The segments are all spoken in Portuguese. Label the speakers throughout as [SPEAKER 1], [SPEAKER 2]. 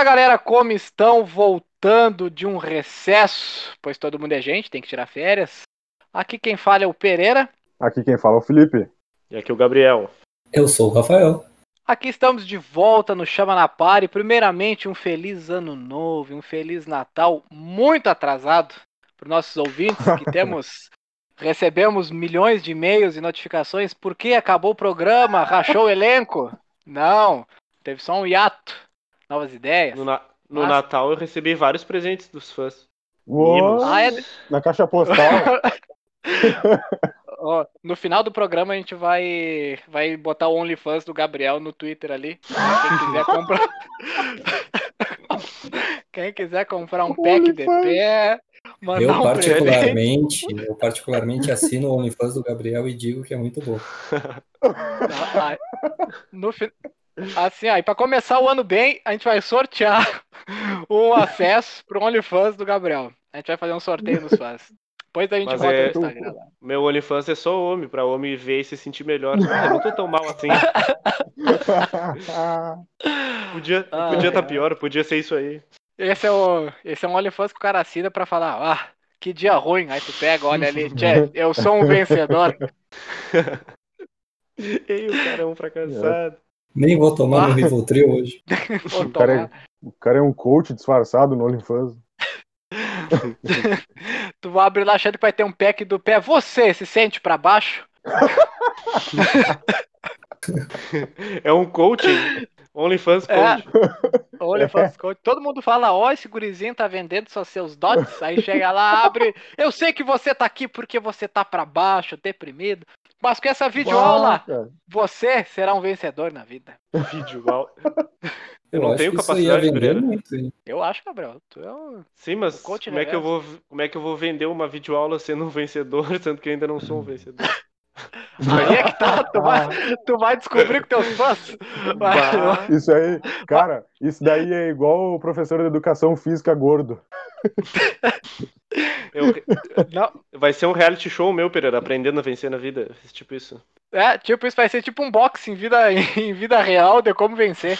[SPEAKER 1] Fala galera, como estão? Voltando de um recesso, pois todo mundo é gente, tem que tirar férias. Aqui quem fala é o Pereira.
[SPEAKER 2] Aqui quem fala é o Felipe.
[SPEAKER 3] E aqui o Gabriel.
[SPEAKER 4] Eu sou o Rafael.
[SPEAKER 1] Aqui estamos de volta no Chama na Pare. Primeiramente, um feliz ano novo, um feliz Natal muito atrasado para os nossos ouvintes que temos recebemos milhões de e-mails e notificações porque acabou o programa, rachou o elenco. Não, teve só um hiato. Novas ideias.
[SPEAKER 3] No, na- no
[SPEAKER 1] Mas-
[SPEAKER 3] Natal eu recebi vários presentes dos fãs.
[SPEAKER 2] Uou,
[SPEAKER 1] Ah, é-
[SPEAKER 2] Na caixa postal.
[SPEAKER 1] Ó, no final do programa a gente vai vai botar o OnlyFans do Gabriel no Twitter ali. Quem quiser comprar. Quem quiser comprar um pack de pé,
[SPEAKER 4] Eu
[SPEAKER 1] um presente.
[SPEAKER 4] particularmente, eu particularmente assino o OnlyFans do Gabriel e digo que é muito bom.
[SPEAKER 1] Ah, No fi- Assim, aí para começar o ano bem, a gente vai sortear um acesso pro OnlyFans do Gabriel. A gente vai fazer um sorteio nos fãs. Depois a gente
[SPEAKER 3] Mas
[SPEAKER 1] bota
[SPEAKER 3] é-
[SPEAKER 1] no Instagram.
[SPEAKER 3] Meu OnlyFans é só homem, pra homem ver e se sentir melhor. Ah, eu não tô tão mal assim. Podia
[SPEAKER 1] Ah,
[SPEAKER 3] podia
[SPEAKER 1] é.
[SPEAKER 3] tá pior, podia ser isso aí.
[SPEAKER 1] Esse é o esse é um OnlyFans que o cara assina pra falar, ah, que dia ruim. Aí tu pega, olha ali, tchê, eu sou um vencedor.
[SPEAKER 3] Ei, o cara é um fracassado.
[SPEAKER 4] Nem vou tomar
[SPEAKER 1] Ah.
[SPEAKER 4] no Rivotril hoje.
[SPEAKER 2] O cara, é, o cara é um coach disfarçado no OnlyFans.
[SPEAKER 1] Tu vai abrir lá achando que vai ter um pack do pé. Você se sente pra baixo?
[SPEAKER 3] É um coaching. OnlyFans
[SPEAKER 1] É.
[SPEAKER 3] coach.
[SPEAKER 1] Olha, faz coach. todo mundo fala, ó, esse gurizinho tá vendendo só seus dots. Aí chega lá, abre. Eu sei que você tá aqui porque você tá pra baixo, deprimido. Mas com essa videoaula,
[SPEAKER 2] cara.
[SPEAKER 1] você será um vencedor na vida.
[SPEAKER 3] Vídeo. uau.
[SPEAKER 4] Eu,
[SPEAKER 3] não
[SPEAKER 4] acho
[SPEAKER 3] tenho capacidade,
[SPEAKER 4] vender muito. hein?
[SPEAKER 1] Eu acho, Gabriel. Tu é um...
[SPEAKER 3] Sim, mas como é, que eu vou, como é que eu vou vender uma videoaula sendo um vencedor, sendo que eu ainda não sou um vencedor?
[SPEAKER 1] Aí é que tá. Tu vai, tu vai descobrir com teus fãs.
[SPEAKER 3] Bah.
[SPEAKER 2] Isso aí, cara, isso daí é igual o professor de educação física gordo.
[SPEAKER 3] Eu-
[SPEAKER 1] Não,
[SPEAKER 3] vai ser um reality show meu, Pereira, aprendendo a vencer na vida. Tipo isso.
[SPEAKER 1] é, tipo, isso vai ser tipo um boxe em vida, em vida real de como vencer.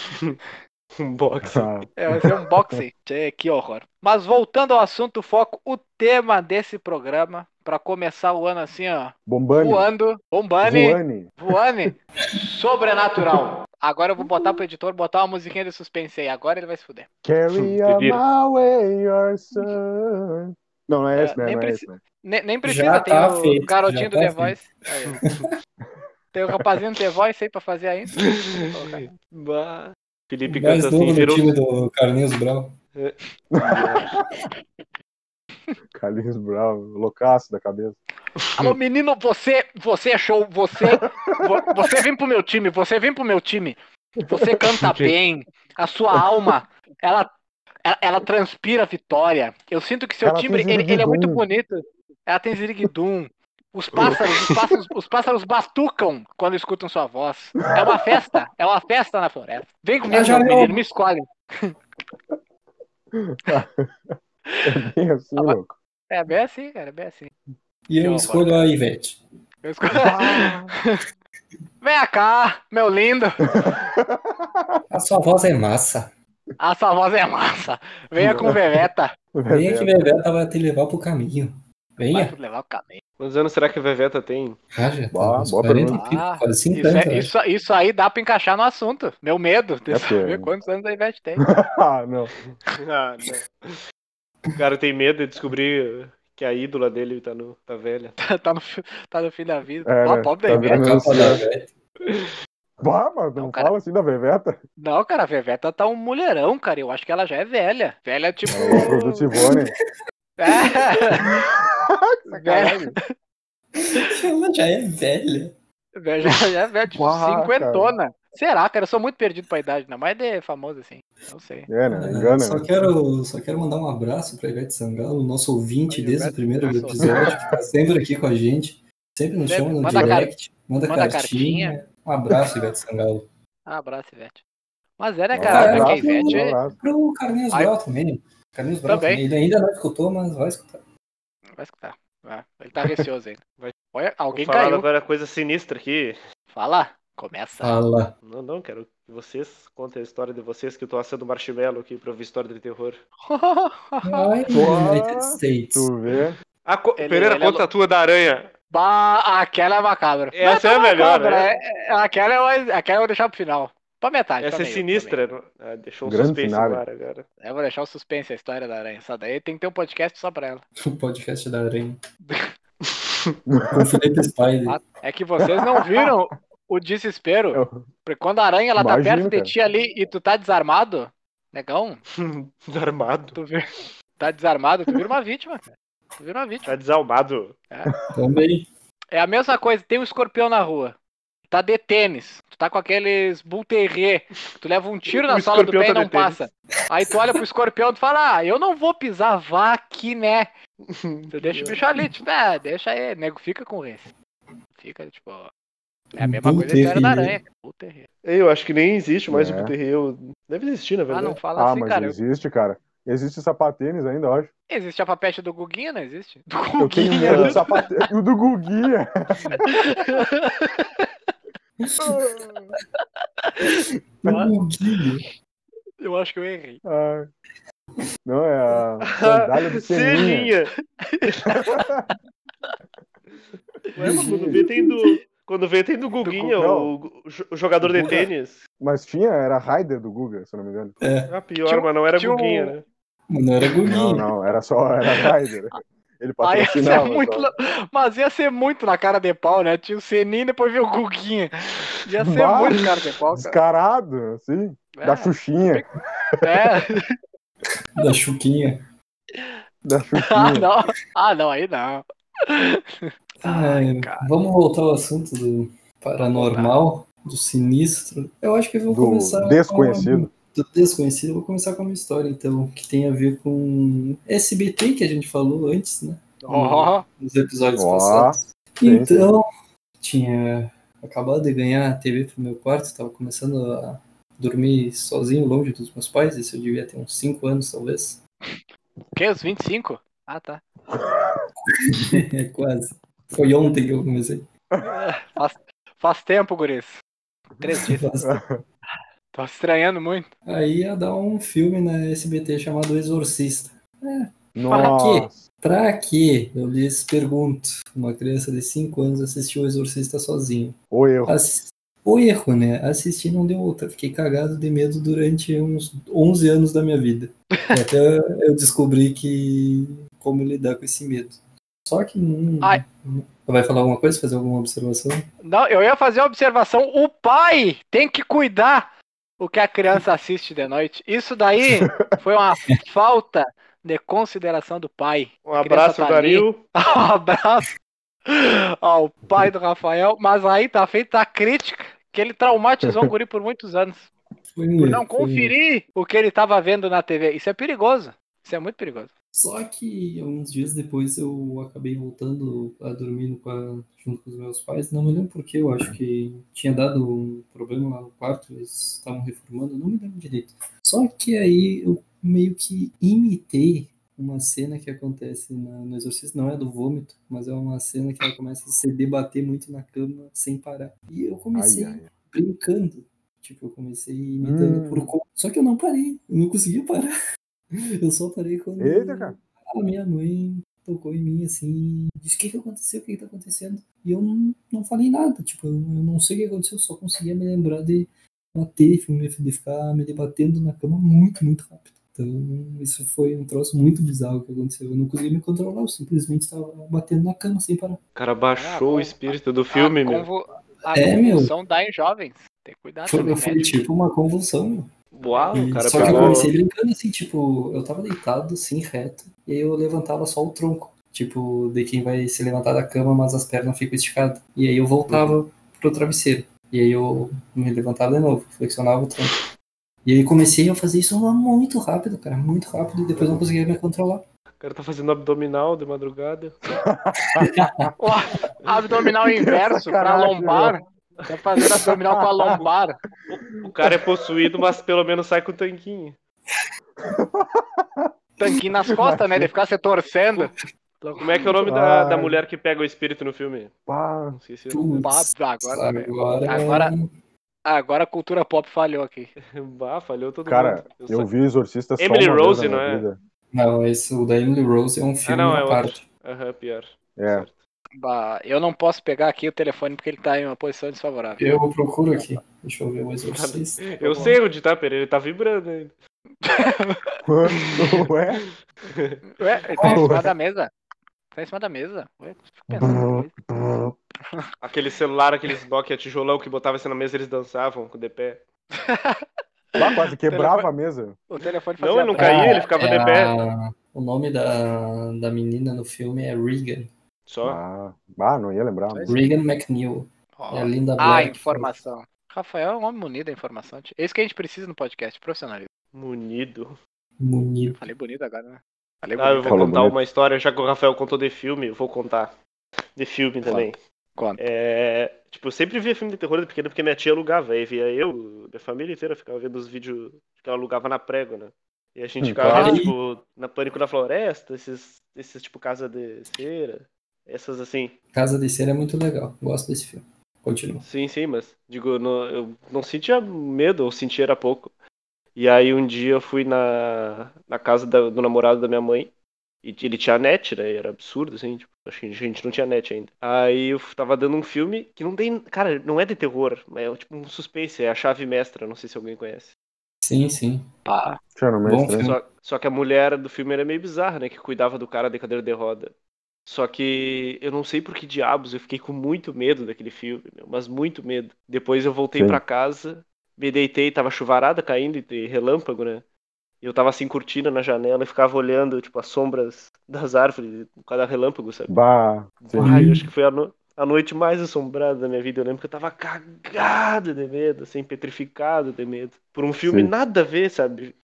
[SPEAKER 3] Um boxe.
[SPEAKER 2] Ah,
[SPEAKER 1] É, vai ser um boxing. Tchê, que horror. Mas voltando ao assunto, foco, o tema desse programa, pra começar o ano assim, ó,
[SPEAKER 2] Bombani.
[SPEAKER 1] voando, bombane,
[SPEAKER 2] Voane.
[SPEAKER 1] voane, sobrenatural. Agora eu vou botar pro editor, botar uma musiquinha de suspense aí. Agora ele vai se fuder.
[SPEAKER 2] Carry on my way, your son. Não, não é
[SPEAKER 1] É,
[SPEAKER 2] esse, né?
[SPEAKER 1] nem
[SPEAKER 2] Não é
[SPEAKER 1] preci-
[SPEAKER 2] esse, né?
[SPEAKER 1] Nem, nem precisa,
[SPEAKER 4] Já
[SPEAKER 1] tem
[SPEAKER 4] tá
[SPEAKER 1] o
[SPEAKER 4] feito,
[SPEAKER 1] garotinho do
[SPEAKER 4] tá
[SPEAKER 1] The Voice. Aí, tem o rapazinho do The Voice aí pra fazer ainda.
[SPEAKER 3] Felipe
[SPEAKER 4] Mais
[SPEAKER 3] canta
[SPEAKER 4] novo
[SPEAKER 3] assim,
[SPEAKER 4] do
[SPEAKER 3] virou.
[SPEAKER 4] time do Carlinhos Brown.
[SPEAKER 2] Carlinhos Brown, loucaço da cabeça.
[SPEAKER 1] Alô, menino, você, você é show, você, vo- você vem pro meu time, você vem pro meu time. Você canta bem, a sua alma, ela, ela, ela transpira vitória. Eu sinto que seu
[SPEAKER 2] Ela
[SPEAKER 1] timbre, ele, ele é muito bonito. Ela tem ziriguidum. Os pássaros, os pássaros, os pássaros batucam quando escutam sua voz. É uma festa, é uma festa na floresta. Vem comigo,
[SPEAKER 4] Ah,
[SPEAKER 1] meu
[SPEAKER 4] não.
[SPEAKER 1] menino, me escolhe.
[SPEAKER 2] É bem assim,
[SPEAKER 1] Ah,
[SPEAKER 2] louco.
[SPEAKER 1] É bem assim, cara, é bem assim.
[SPEAKER 4] E eu escolho a Ivete.
[SPEAKER 1] Eu escolho... Vem cá, meu lindo.
[SPEAKER 4] A sua voz é massa.
[SPEAKER 1] A sua voz é massa. Venha com Veveta.
[SPEAKER 4] Venha que Bebeta vai te levar pro caminho.
[SPEAKER 1] Vai
[SPEAKER 4] Venha.
[SPEAKER 1] te levar o caminho.
[SPEAKER 3] Quantos anos será que a Veveta tem?
[SPEAKER 4] Ah, já tá
[SPEAKER 2] Boa- boa
[SPEAKER 4] 40 e
[SPEAKER 2] pergunta.
[SPEAKER 4] pico,
[SPEAKER 1] Ah,
[SPEAKER 4] quase
[SPEAKER 1] Isso,
[SPEAKER 4] 50.
[SPEAKER 1] é-
[SPEAKER 4] né?
[SPEAKER 1] isso, isso aí dá pra encaixar no assunto. Meu medo de
[SPEAKER 2] É
[SPEAKER 1] saber
[SPEAKER 2] que-
[SPEAKER 1] quantos anos a Ivete tem.
[SPEAKER 2] ah, não.
[SPEAKER 3] Ah, não. O cara tem medo de descobrir que a ídola dele tá, no, tá velha.
[SPEAKER 1] tá, no, fi- tá no fim da vida.
[SPEAKER 2] É, né?
[SPEAKER 1] pobre
[SPEAKER 2] Tá
[SPEAKER 1] da
[SPEAKER 4] É a
[SPEAKER 1] Ivete.
[SPEAKER 2] virando-
[SPEAKER 4] capa da Ivete.
[SPEAKER 2] Bah, mas não,
[SPEAKER 1] Não, cara.
[SPEAKER 2] fala assim da Veveta.
[SPEAKER 1] Não, cara, a Veveta tá um mulherão, cara. Eu acho que ela já é velha. Velha tipo.
[SPEAKER 2] Ela é produtivone.
[SPEAKER 1] É. velha.
[SPEAKER 4] Ela já é velha.
[SPEAKER 1] velha, já é velha, tipo, cinquentona. Será, cara? Eu sou muito perdido pra idade, ainda mais de famoso assim. Não sei.
[SPEAKER 2] É, né?
[SPEAKER 4] Ah,
[SPEAKER 2] Engana.
[SPEAKER 4] só,
[SPEAKER 2] né?
[SPEAKER 4] quero, só quero mandar um abraço para Ivete Sangalo, nosso ouvinte desde o primeiro episódio, que tá sempre aqui com a gente. Sempre nos chama no
[SPEAKER 1] Manda
[SPEAKER 4] direct, manda,
[SPEAKER 1] manda
[SPEAKER 4] cartinha. Um abraço, Ivete Sangalo.
[SPEAKER 1] Um abraço, Ivete. Mas é, né, cara?
[SPEAKER 4] abraço,
[SPEAKER 1] que a
[SPEAKER 2] abraço, um
[SPEAKER 1] Ivete.
[SPEAKER 2] abraço.
[SPEAKER 4] Pro Carlinhos
[SPEAKER 1] Ai.
[SPEAKER 4] Brau também. Carlinhos Brau
[SPEAKER 1] Também.
[SPEAKER 4] também. Ele ainda não escutou, mas vai escutar.
[SPEAKER 1] Vai escutar. Vai. Ele tá receoso ainda.
[SPEAKER 3] Vai.
[SPEAKER 1] Olha, alguém
[SPEAKER 3] Vou falar
[SPEAKER 1] caiu.
[SPEAKER 3] agora coisa sinistra aqui.
[SPEAKER 1] Fala. Começa.
[SPEAKER 4] Fala.
[SPEAKER 3] Não, não, quero que vocês contem a história de vocês que eu tô assando marshmallow aqui pra ouvir história de terror.
[SPEAKER 4] Ai,
[SPEAKER 2] Boa.
[SPEAKER 4] United States.
[SPEAKER 2] Tu vê?
[SPEAKER 3] Ah, co-
[SPEAKER 1] Ele-
[SPEAKER 3] Pereira,
[SPEAKER 1] ele é
[SPEAKER 3] conta a tua da aranha.
[SPEAKER 1] Bah, aquela é macabra.
[SPEAKER 3] Essa é a melhor, né?
[SPEAKER 1] é- é- aquela, é mais- aquela eu vou deixar pro final. Pra metade.
[SPEAKER 3] Essa
[SPEAKER 1] pra
[SPEAKER 3] é sinistra. Ah, deixou um
[SPEAKER 2] Grande
[SPEAKER 3] suspense
[SPEAKER 2] final.
[SPEAKER 3] agora.
[SPEAKER 1] meio. Eu vou deixar o suspense a história da aranha. Essa daí tem que ter um podcast só pra ela.
[SPEAKER 4] O podcast da Aranha. Com Felipe Spider.
[SPEAKER 1] É que vocês não viram o desespero.
[SPEAKER 2] Eu-
[SPEAKER 1] Porque quando a aranha ela tá perto de
[SPEAKER 2] cara.
[SPEAKER 1] ti ali e tu tá desarmado, negão,
[SPEAKER 3] Armado.
[SPEAKER 1] tu vira, tá desarmado, tu vira uma vítima, cara. Tu vira uma vítima.
[SPEAKER 3] Tá desalmado.
[SPEAKER 4] Também.
[SPEAKER 1] É a mesma coisa, tem um escorpião na rua. Tá de tênis. Tu tá com aqueles bull terrier. Tu leva um tiro na
[SPEAKER 3] O
[SPEAKER 1] sola do pé e
[SPEAKER 3] tá
[SPEAKER 1] não
[SPEAKER 3] de tênis.
[SPEAKER 1] passa. Aí tu olha pro escorpião e tu fala, ah, eu não vou pisar, vá aqui, né? Tu deixa o bicho ali, tipo, ah, deixa aí, nego, fica com esse. Fica, tipo, é a mesma coisa a história da aranha. terrier.
[SPEAKER 3] Eu acho que nem existe mais
[SPEAKER 2] É.
[SPEAKER 3] o Terrier. Deve existir, na
[SPEAKER 1] Ah,
[SPEAKER 3] verdade.
[SPEAKER 1] não fala
[SPEAKER 2] Ah,
[SPEAKER 1] assim,
[SPEAKER 2] mas
[SPEAKER 1] cara. Eu-
[SPEAKER 2] existe, cara. Existe sapatênis ainda, eu acho.
[SPEAKER 1] Existe a papete do Guguinha, não existe? Do
[SPEAKER 2] Eu tenho
[SPEAKER 1] Guguinha.
[SPEAKER 2] medo do sapatênis. O do Guguinha.
[SPEAKER 4] O Guilho.
[SPEAKER 1] Eu acho que eu errei.
[SPEAKER 2] Ai. Não, é a sandália do. Seninha.
[SPEAKER 3] Ué, mas quando vê tem do. Quando vê tem do Guguinha,
[SPEAKER 2] Não.
[SPEAKER 3] o, o jo- o jogador de tênis.
[SPEAKER 2] Mas tinha, era Raider do Guga, se eu não me engano.
[SPEAKER 3] Ah, pior,
[SPEAKER 1] Tinha um-
[SPEAKER 3] mas não era
[SPEAKER 1] um-
[SPEAKER 3] Guguinha, né?
[SPEAKER 4] Não era
[SPEAKER 2] Não,
[SPEAKER 4] Guilho.
[SPEAKER 2] não, era só, era Raider. Ele
[SPEAKER 1] Aí ia ser
[SPEAKER 2] patrocinava.
[SPEAKER 1] muito. Mas ia ser muito na cara de pau, né? Tinha o Seninho e depois veio o Guguinha. Ia ser
[SPEAKER 2] Bah,
[SPEAKER 1] muito cara de pau, cara.
[SPEAKER 2] Descarado, assim. Da
[SPEAKER 1] É,
[SPEAKER 2] Xuxinha.
[SPEAKER 1] é.
[SPEAKER 4] Da Chuquinha.
[SPEAKER 2] Da
[SPEAKER 1] Ah,
[SPEAKER 2] Xuxinha.
[SPEAKER 1] não. Ah, não, aí não.
[SPEAKER 4] Ai,
[SPEAKER 1] cara.
[SPEAKER 4] vamos voltar ao assunto do paranormal, do sinistro. Eu acho que eu vou
[SPEAKER 2] Do
[SPEAKER 4] começar.
[SPEAKER 2] desconhecido.
[SPEAKER 4] Com... Do desconhecido, eu vou começar com uma história, então, que tem a ver com SBT, que a gente falou antes, né?
[SPEAKER 1] Ó,
[SPEAKER 4] Nos episódios
[SPEAKER 2] Ó,
[SPEAKER 4] passados.
[SPEAKER 2] sim,
[SPEAKER 4] Então, tinha acabado de ganhar a TV pro meu quarto, tava começando a dormir sozinho, longe dos meus pais, isso eu devia ter uns 5 anos, talvez.
[SPEAKER 1] que? Os 25? Ah, tá.
[SPEAKER 4] É quase. Foi ontem que eu comecei.
[SPEAKER 1] Faz, faz tempo, guris. Três dias. Tô estranhando muito.
[SPEAKER 4] Aí ia dar um filme na SBT chamado Exorcista.
[SPEAKER 2] Nossa.
[SPEAKER 4] Pra quê? Eu lhes pergunto. Uma criança de 5 anos assistiu o Exorcista sozinho.
[SPEAKER 2] O erro.
[SPEAKER 4] Assis- O erro, né? Assistir não deu outra. Fiquei cagado de medo durante uns 11 anos da minha vida. E até eu descobri que como lidar com esse medo. Só que não.
[SPEAKER 1] Ai.
[SPEAKER 4] Vai falar alguma coisa? Fazer alguma observação?
[SPEAKER 1] Não, eu ia fazer a observação. O pai tem que cuidar o que a criança assiste de noite. Isso daí foi uma falta de consideração do pai.
[SPEAKER 3] Um abraço,
[SPEAKER 1] tá.
[SPEAKER 3] Dario.
[SPEAKER 1] Um abraço ao pai do Rafael. Mas aí tá feita a crítica que ele traumatizou o guri por muitos anos.
[SPEAKER 4] Foi
[SPEAKER 1] Por não conferir o que ele tava vendo na TV. Isso é perigoso. Isso é muito perigoso.
[SPEAKER 4] Só que alguns dias depois eu acabei voltando a dormir com a- junto com os meus pais. Não me lembro porque eu acho que tinha dado um problema lá no quarto, eles estavam reformando, não me lembro direito. Só que aí eu meio que imitei uma cena que acontece na- no Exorcista, não é do vômito, mas é uma cena que ela começa a se debater muito na cama sem parar. E eu comecei
[SPEAKER 2] Ai, ai.
[SPEAKER 4] brincando. Tipo, eu comecei imitando
[SPEAKER 2] Hum.
[SPEAKER 4] por conta. Só que eu não parei, eu não conseguia parar. Eu só parei quando
[SPEAKER 2] Eita, cara.
[SPEAKER 4] a minha mãe tocou em mim assim, disse o que que aconteceu, o que que tá acontecendo. E eu não, não falei nada, tipo, eu, eu não sei o que aconteceu, eu só conseguia me lembrar de bater, de ficar me debatendo na cama muito, muito rápido. Então, isso foi um troço muito bizarro que aconteceu. Eu não conseguia me controlar, eu simplesmente estava batendo na cama sem parar.
[SPEAKER 3] O cara
[SPEAKER 1] Ah,
[SPEAKER 3] baixou
[SPEAKER 1] bom.
[SPEAKER 3] o espírito do filme,
[SPEAKER 1] a
[SPEAKER 3] meu.
[SPEAKER 1] convu- A
[SPEAKER 4] É, meu.
[SPEAKER 1] convulsão dá em jovens. Tem cuidado
[SPEAKER 4] Foi,
[SPEAKER 1] também,
[SPEAKER 4] foi
[SPEAKER 1] né?
[SPEAKER 4] tipo uma convulsão, meu.
[SPEAKER 3] Uau, o
[SPEAKER 4] E
[SPEAKER 3] cara
[SPEAKER 4] só que eu comecei brincando assim, tipo, eu tava deitado assim, reto, e aí eu levantava só o tronco, tipo, de quem vai se levantar da cama, mas as pernas ficam esticadas. E aí eu voltava pro travesseiro. E aí eu me levantava de novo, flexionava o tronco. E aí comecei a fazer isso muito rápido, cara, muito rápido, e depois eu não conseguia me controlar.
[SPEAKER 3] O cara tá fazendo abdominal de madrugada.
[SPEAKER 1] Abdominal inverso pra
[SPEAKER 2] Sacanagem,
[SPEAKER 1] lombar. Tá fazendo abdominal com a lombar.
[SPEAKER 3] O cara é possuído, mas pelo menos sai com o tanquinho.
[SPEAKER 1] Tanquinho nas costas, né? De ficar se torcendo.
[SPEAKER 3] Como é que é o nome da, da mulher que pega o espírito no filme?
[SPEAKER 2] Pá,
[SPEAKER 3] Não esqueci.
[SPEAKER 4] Putz,
[SPEAKER 1] Pá, agora, velho.
[SPEAKER 4] agora,
[SPEAKER 1] Agora- agora a cultura pop falhou aqui.
[SPEAKER 3] Bah, falhou todo
[SPEAKER 2] cara,
[SPEAKER 3] mundo.
[SPEAKER 2] eu
[SPEAKER 3] só-
[SPEAKER 2] vi Exorcista só
[SPEAKER 3] Emily Rose, não é?
[SPEAKER 2] vida.
[SPEAKER 4] Não, esse, o da Emily Rose é um filme
[SPEAKER 3] não, é
[SPEAKER 4] à
[SPEAKER 3] outro.
[SPEAKER 4] parte.
[SPEAKER 3] Aham, pior.
[SPEAKER 2] É.
[SPEAKER 3] Certo.
[SPEAKER 1] Bah, eu não posso pegar aqui o telefone porque ele tá em uma posição desfavorável.
[SPEAKER 4] Eu procuro aqui. Deixa eu ver o Exorcista.
[SPEAKER 3] Eu sei onde tá, Pereira. Ele tá vibrando ainda.
[SPEAKER 2] Ué?
[SPEAKER 1] Ué, ele tá em cima da mesa. Tá em cima da mesa. Ué.
[SPEAKER 3] Aquele celular, aqueles Nokia tijolão que botava assim na mesa eles dançavam com o de pé.
[SPEAKER 2] Lá quase quebrava a mesa.
[SPEAKER 1] O telefone
[SPEAKER 3] Não,
[SPEAKER 1] fazia
[SPEAKER 3] ele não caía, ele ficava
[SPEAKER 4] É
[SPEAKER 3] de pé.
[SPEAKER 4] a- O nome da, da menina no filme é Regan.
[SPEAKER 3] Só.
[SPEAKER 2] Ah, ah, não ia lembrar. mas-
[SPEAKER 4] Regan McNeil.
[SPEAKER 1] Ó.
[SPEAKER 4] É a Linda
[SPEAKER 1] Ah,
[SPEAKER 4] Black.
[SPEAKER 1] informação. Rafael é um homem munido da informação. É isso que a gente precisa no podcast, profissionalismo.
[SPEAKER 3] Munido.
[SPEAKER 4] Munido.
[SPEAKER 1] Falei bonito agora, né? Falei
[SPEAKER 3] Ah, eu
[SPEAKER 1] bonito.
[SPEAKER 3] vou
[SPEAKER 2] Falou
[SPEAKER 3] contar
[SPEAKER 2] bonito.
[SPEAKER 3] uma história, já que o Rafael contou de filme, eu vou contar. De filme também.
[SPEAKER 1] Conta.
[SPEAKER 3] É, tipo, eu sempre via filme de terror de pequeno porque minha tia alugava. Aí via eu, minha família inteira ficava vendo os vídeos que ela alugava na prego, né? E a gente
[SPEAKER 2] Hum,
[SPEAKER 3] ficava vendo, tipo, na Pânico na Floresta, esses, esses tipo, Casa de Cera, essas assim.
[SPEAKER 4] Casa de Cera é muito legal. Gosto desse filme. Continua.
[SPEAKER 3] Sim, sim, mas, digo, não- eu não sentia medo, eu sentia era pouco. E aí um dia eu fui na, na casa da- do namorado da minha mãe, e ele tinha net, né? e Era absurdo, assim, tipo, acho que a gente não tinha net ainda. Aí eu tava dando um filme que não tem. Cara, não é de terror, é tipo um suspense, é a chave mestra, não sei se alguém conhece.
[SPEAKER 4] Sim, sim.
[SPEAKER 1] Pá.
[SPEAKER 2] No
[SPEAKER 4] Bom
[SPEAKER 2] né?
[SPEAKER 3] Só, só que a mulher do filme era meio bizarra, né? Que cuidava do cara de cadeira de roda. Só que eu não sei por que diabos, eu fiquei com muito medo daquele filme, meu, mas muito medo. Depois eu voltei pra casa, me deitei, tava chuvarada caindo e relâmpago, né? E eu tava assim curtindo na janela e ficava olhando, tipo, as sombras das árvores por causa da relâmpago, sabe?
[SPEAKER 2] Bah,
[SPEAKER 3] eu acho que foi a, no- a noite mais assombrada da minha vida. Eu lembro que eu tava cagado de medo, assim, petrificado de medo. Por um filme
[SPEAKER 2] Sim.
[SPEAKER 3] nada a ver, sabe?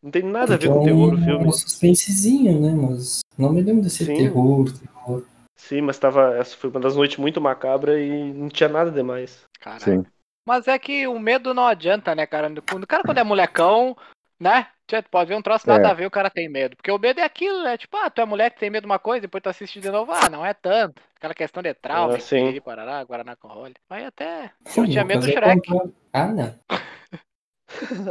[SPEAKER 3] Não tem nada a ver
[SPEAKER 4] Porque
[SPEAKER 3] com
[SPEAKER 4] é
[SPEAKER 3] terror o
[SPEAKER 4] um,
[SPEAKER 3] filme.
[SPEAKER 4] um suspensezinho, né? Mas não me lembro de ser
[SPEAKER 3] Sim.
[SPEAKER 4] terror, terror.
[SPEAKER 3] Sim, mas tava. Essa foi uma das noites muito macabra e não tinha nada demais.
[SPEAKER 1] Caralho.
[SPEAKER 2] Sim.
[SPEAKER 1] Mas é que o medo não adianta, né, cara? Quando o cara quando é molecão, né? Pode ver um troço, nada
[SPEAKER 2] É.
[SPEAKER 1] a ver, o cara tem medo. Porque o medo é aquilo, né? Tipo, ah, tu é moleque, tem medo de uma coisa, depois tu assiste de novo, ah, não é tanto. Aquela questão de trauma,
[SPEAKER 3] Ah, sim.
[SPEAKER 1] piriri, parará, Guaraná com rolha. Aí até. Eu tinha medo do Shrek.
[SPEAKER 4] Ah, não.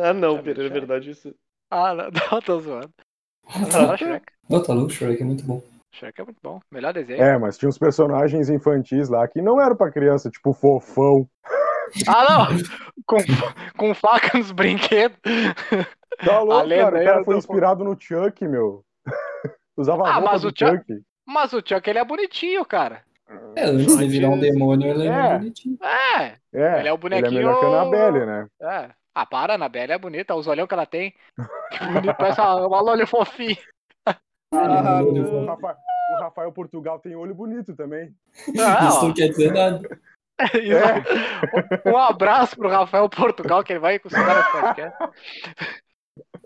[SPEAKER 3] ah, não, Pereira, é verdade isso.
[SPEAKER 1] Ah, não, não tô zoando. Adoro Shrek.
[SPEAKER 4] Não, tá louco, Shrek é muito bom.
[SPEAKER 1] Shrek é muito bom. Melhor desenho.
[SPEAKER 2] É, mas tinha uns personagens infantis lá que não eram pra criança, tipo fofão.
[SPEAKER 1] Ah, não! Com, com faca nos brinquedos.
[SPEAKER 2] Tá louco,
[SPEAKER 1] lenda
[SPEAKER 2] cara. O cara
[SPEAKER 1] é
[SPEAKER 2] foi
[SPEAKER 1] do-
[SPEAKER 2] inspirado no Chuck, meu. Usava a
[SPEAKER 1] Ah,
[SPEAKER 2] roupa
[SPEAKER 1] mas
[SPEAKER 2] do
[SPEAKER 1] o Chuck-
[SPEAKER 2] Chuck.
[SPEAKER 1] Mas o Chuck, ele é bonitinho, cara.
[SPEAKER 4] É, antes de virar um demônio, ele
[SPEAKER 2] É.
[SPEAKER 4] era bonitinho.
[SPEAKER 1] É,
[SPEAKER 2] É,
[SPEAKER 1] Ele é o
[SPEAKER 2] Ele
[SPEAKER 1] bonequinho-
[SPEAKER 2] é melhor que a Annabelle, né?
[SPEAKER 1] é. Ah, para, a Anabelle é bonita, os olhão que ela tem. Que bonito, parece uma, uma lolha fofinha.
[SPEAKER 2] Ah,
[SPEAKER 4] Olho
[SPEAKER 2] o. Rafael, o Rafael Portugal tem olho bonito também.
[SPEAKER 1] Ah,
[SPEAKER 4] Isso não quer dizer nada.
[SPEAKER 1] isso. Um abraço pro Rafael Portugal, que ele vai costumar nesse podcast.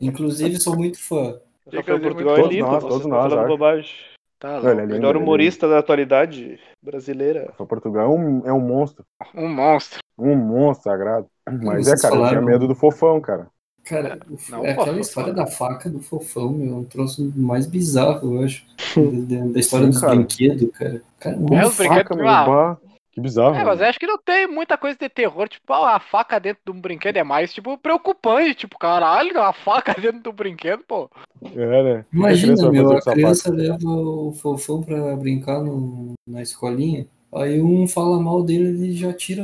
[SPEAKER 4] Inclusive, sou muito fã.
[SPEAKER 3] Rafael Portugal é
[SPEAKER 2] muito-
[SPEAKER 3] lindo,
[SPEAKER 2] Todos nós, todos
[SPEAKER 3] tá
[SPEAKER 2] nós,
[SPEAKER 3] falando bobagem.
[SPEAKER 1] Tá
[SPEAKER 2] Olha, é lindo,
[SPEAKER 3] Melhor
[SPEAKER 2] é lindo.
[SPEAKER 3] humorista da atualidade brasileira.
[SPEAKER 2] Rafael Portugal é um, é um monstro.
[SPEAKER 1] Um monstro.
[SPEAKER 2] Um monstro sagrado. Mas é,
[SPEAKER 4] Vocês
[SPEAKER 2] cara, eu tinha
[SPEAKER 4] falaram-
[SPEAKER 2] medo do fofão, cara.
[SPEAKER 4] Cara,
[SPEAKER 1] Não,
[SPEAKER 4] é aquela
[SPEAKER 1] fofão.
[SPEAKER 4] história da faca do fofão, meu, é um troço mais bizarro, eu acho. Da, da história
[SPEAKER 2] Sim,
[SPEAKER 4] dos
[SPEAKER 2] cara.
[SPEAKER 4] brinquedos, cara. Cara,
[SPEAKER 1] É,
[SPEAKER 2] Faca, meu,
[SPEAKER 1] ah.
[SPEAKER 2] bah, que bizarro.
[SPEAKER 1] É, mas acho que não tem muita coisa de terror. Tipo, ah, a faca dentro de um brinquedo é mais, tipo, preocupante. Tipo, caralho, uma faca dentro do brinquedo, pô.
[SPEAKER 2] É, né? A
[SPEAKER 4] Imagina,
[SPEAKER 2] vai
[SPEAKER 4] meu, a criança leva o fofão pra brincar no- na escolinha. Aí um fala mal dele, ele já tira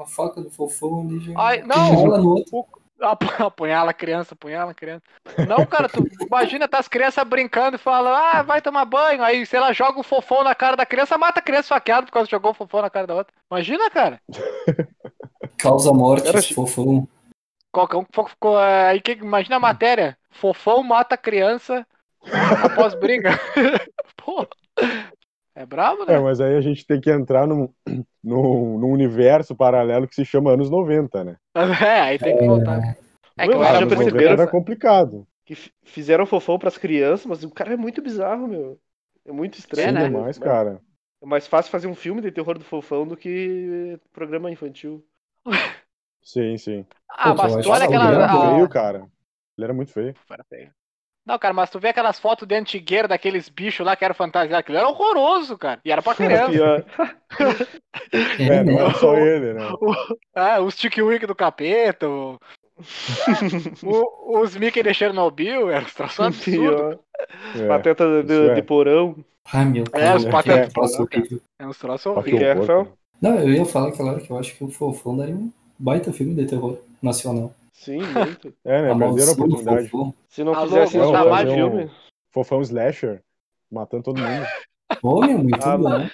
[SPEAKER 4] a faca do fofão, ele já
[SPEAKER 1] Ai, não.
[SPEAKER 4] no outro.
[SPEAKER 1] Apunhala a criança, apunhala a criança. Não, cara, tu imagina tá as crianças brincando e falam, ah, vai tomar banho. Aí, sei lá, joga o fofão na cara da criança, mata a criança faqueada por causa que jogou o fofão na cara da outra. Imagina, cara.
[SPEAKER 4] Causa morte,
[SPEAKER 3] Cara,
[SPEAKER 4] fofão.
[SPEAKER 1] Qualquer um ficou, é, aí que imagina a matéria. Fofão mata a criança após briga. Pô. É brabo,
[SPEAKER 2] É,
[SPEAKER 1] né?
[SPEAKER 2] mas aí a gente tem que entrar num, num, num universo paralelo que se chama anos 90, né?
[SPEAKER 1] É, aí tem que voltar. É que
[SPEAKER 3] Ué,
[SPEAKER 1] eu muito-
[SPEAKER 3] perceberam?
[SPEAKER 2] era complicado.
[SPEAKER 3] Que fizeram fofão pras crianças, mas o cara é muito bizarro, meu. É muito estranho.
[SPEAKER 1] É, né?
[SPEAKER 2] demais, cara.
[SPEAKER 3] É mais fácil fazer um filme de terror do fofão do que programa infantil.
[SPEAKER 2] Sim, sim.
[SPEAKER 1] Ah,
[SPEAKER 4] Pô,
[SPEAKER 1] mas tu
[SPEAKER 4] acho
[SPEAKER 1] olha
[SPEAKER 4] que
[SPEAKER 2] Ele
[SPEAKER 1] aquela.
[SPEAKER 2] era feio, cara. Ele era muito feio.
[SPEAKER 1] Era feio. Não, cara, mas tu vê aquelas fotos de antigueira daqueles bichos lá que eram fantasiados, aquilo era horroroso, cara. E era pra criança.
[SPEAKER 2] É, não
[SPEAKER 4] né?
[SPEAKER 2] é só ele, né?
[SPEAKER 1] ah, os Tiki Wick do capeta, o- o- os Mickey de Chernobyl, era um troço absurdo.
[SPEAKER 2] É.
[SPEAKER 3] Pateta de,
[SPEAKER 2] é.
[SPEAKER 3] de porão.
[SPEAKER 4] Ai, meu
[SPEAKER 1] É, os
[SPEAKER 4] Deus,
[SPEAKER 1] patetas do porão,
[SPEAKER 4] horrível.
[SPEAKER 1] É uns troços horríveis.
[SPEAKER 3] é.
[SPEAKER 4] Não, eu ia falar aquela hora que eu acho que o Fofão daria um baita filme de terror nacional.
[SPEAKER 3] Sim, muito.
[SPEAKER 2] É, né? Perderam a oportunidade.
[SPEAKER 3] Se não fizesse isso
[SPEAKER 2] um-
[SPEAKER 3] filme.
[SPEAKER 2] Fofão Slasher, matando todo mundo.
[SPEAKER 4] Meu, muito
[SPEAKER 3] Ah,
[SPEAKER 4] bom.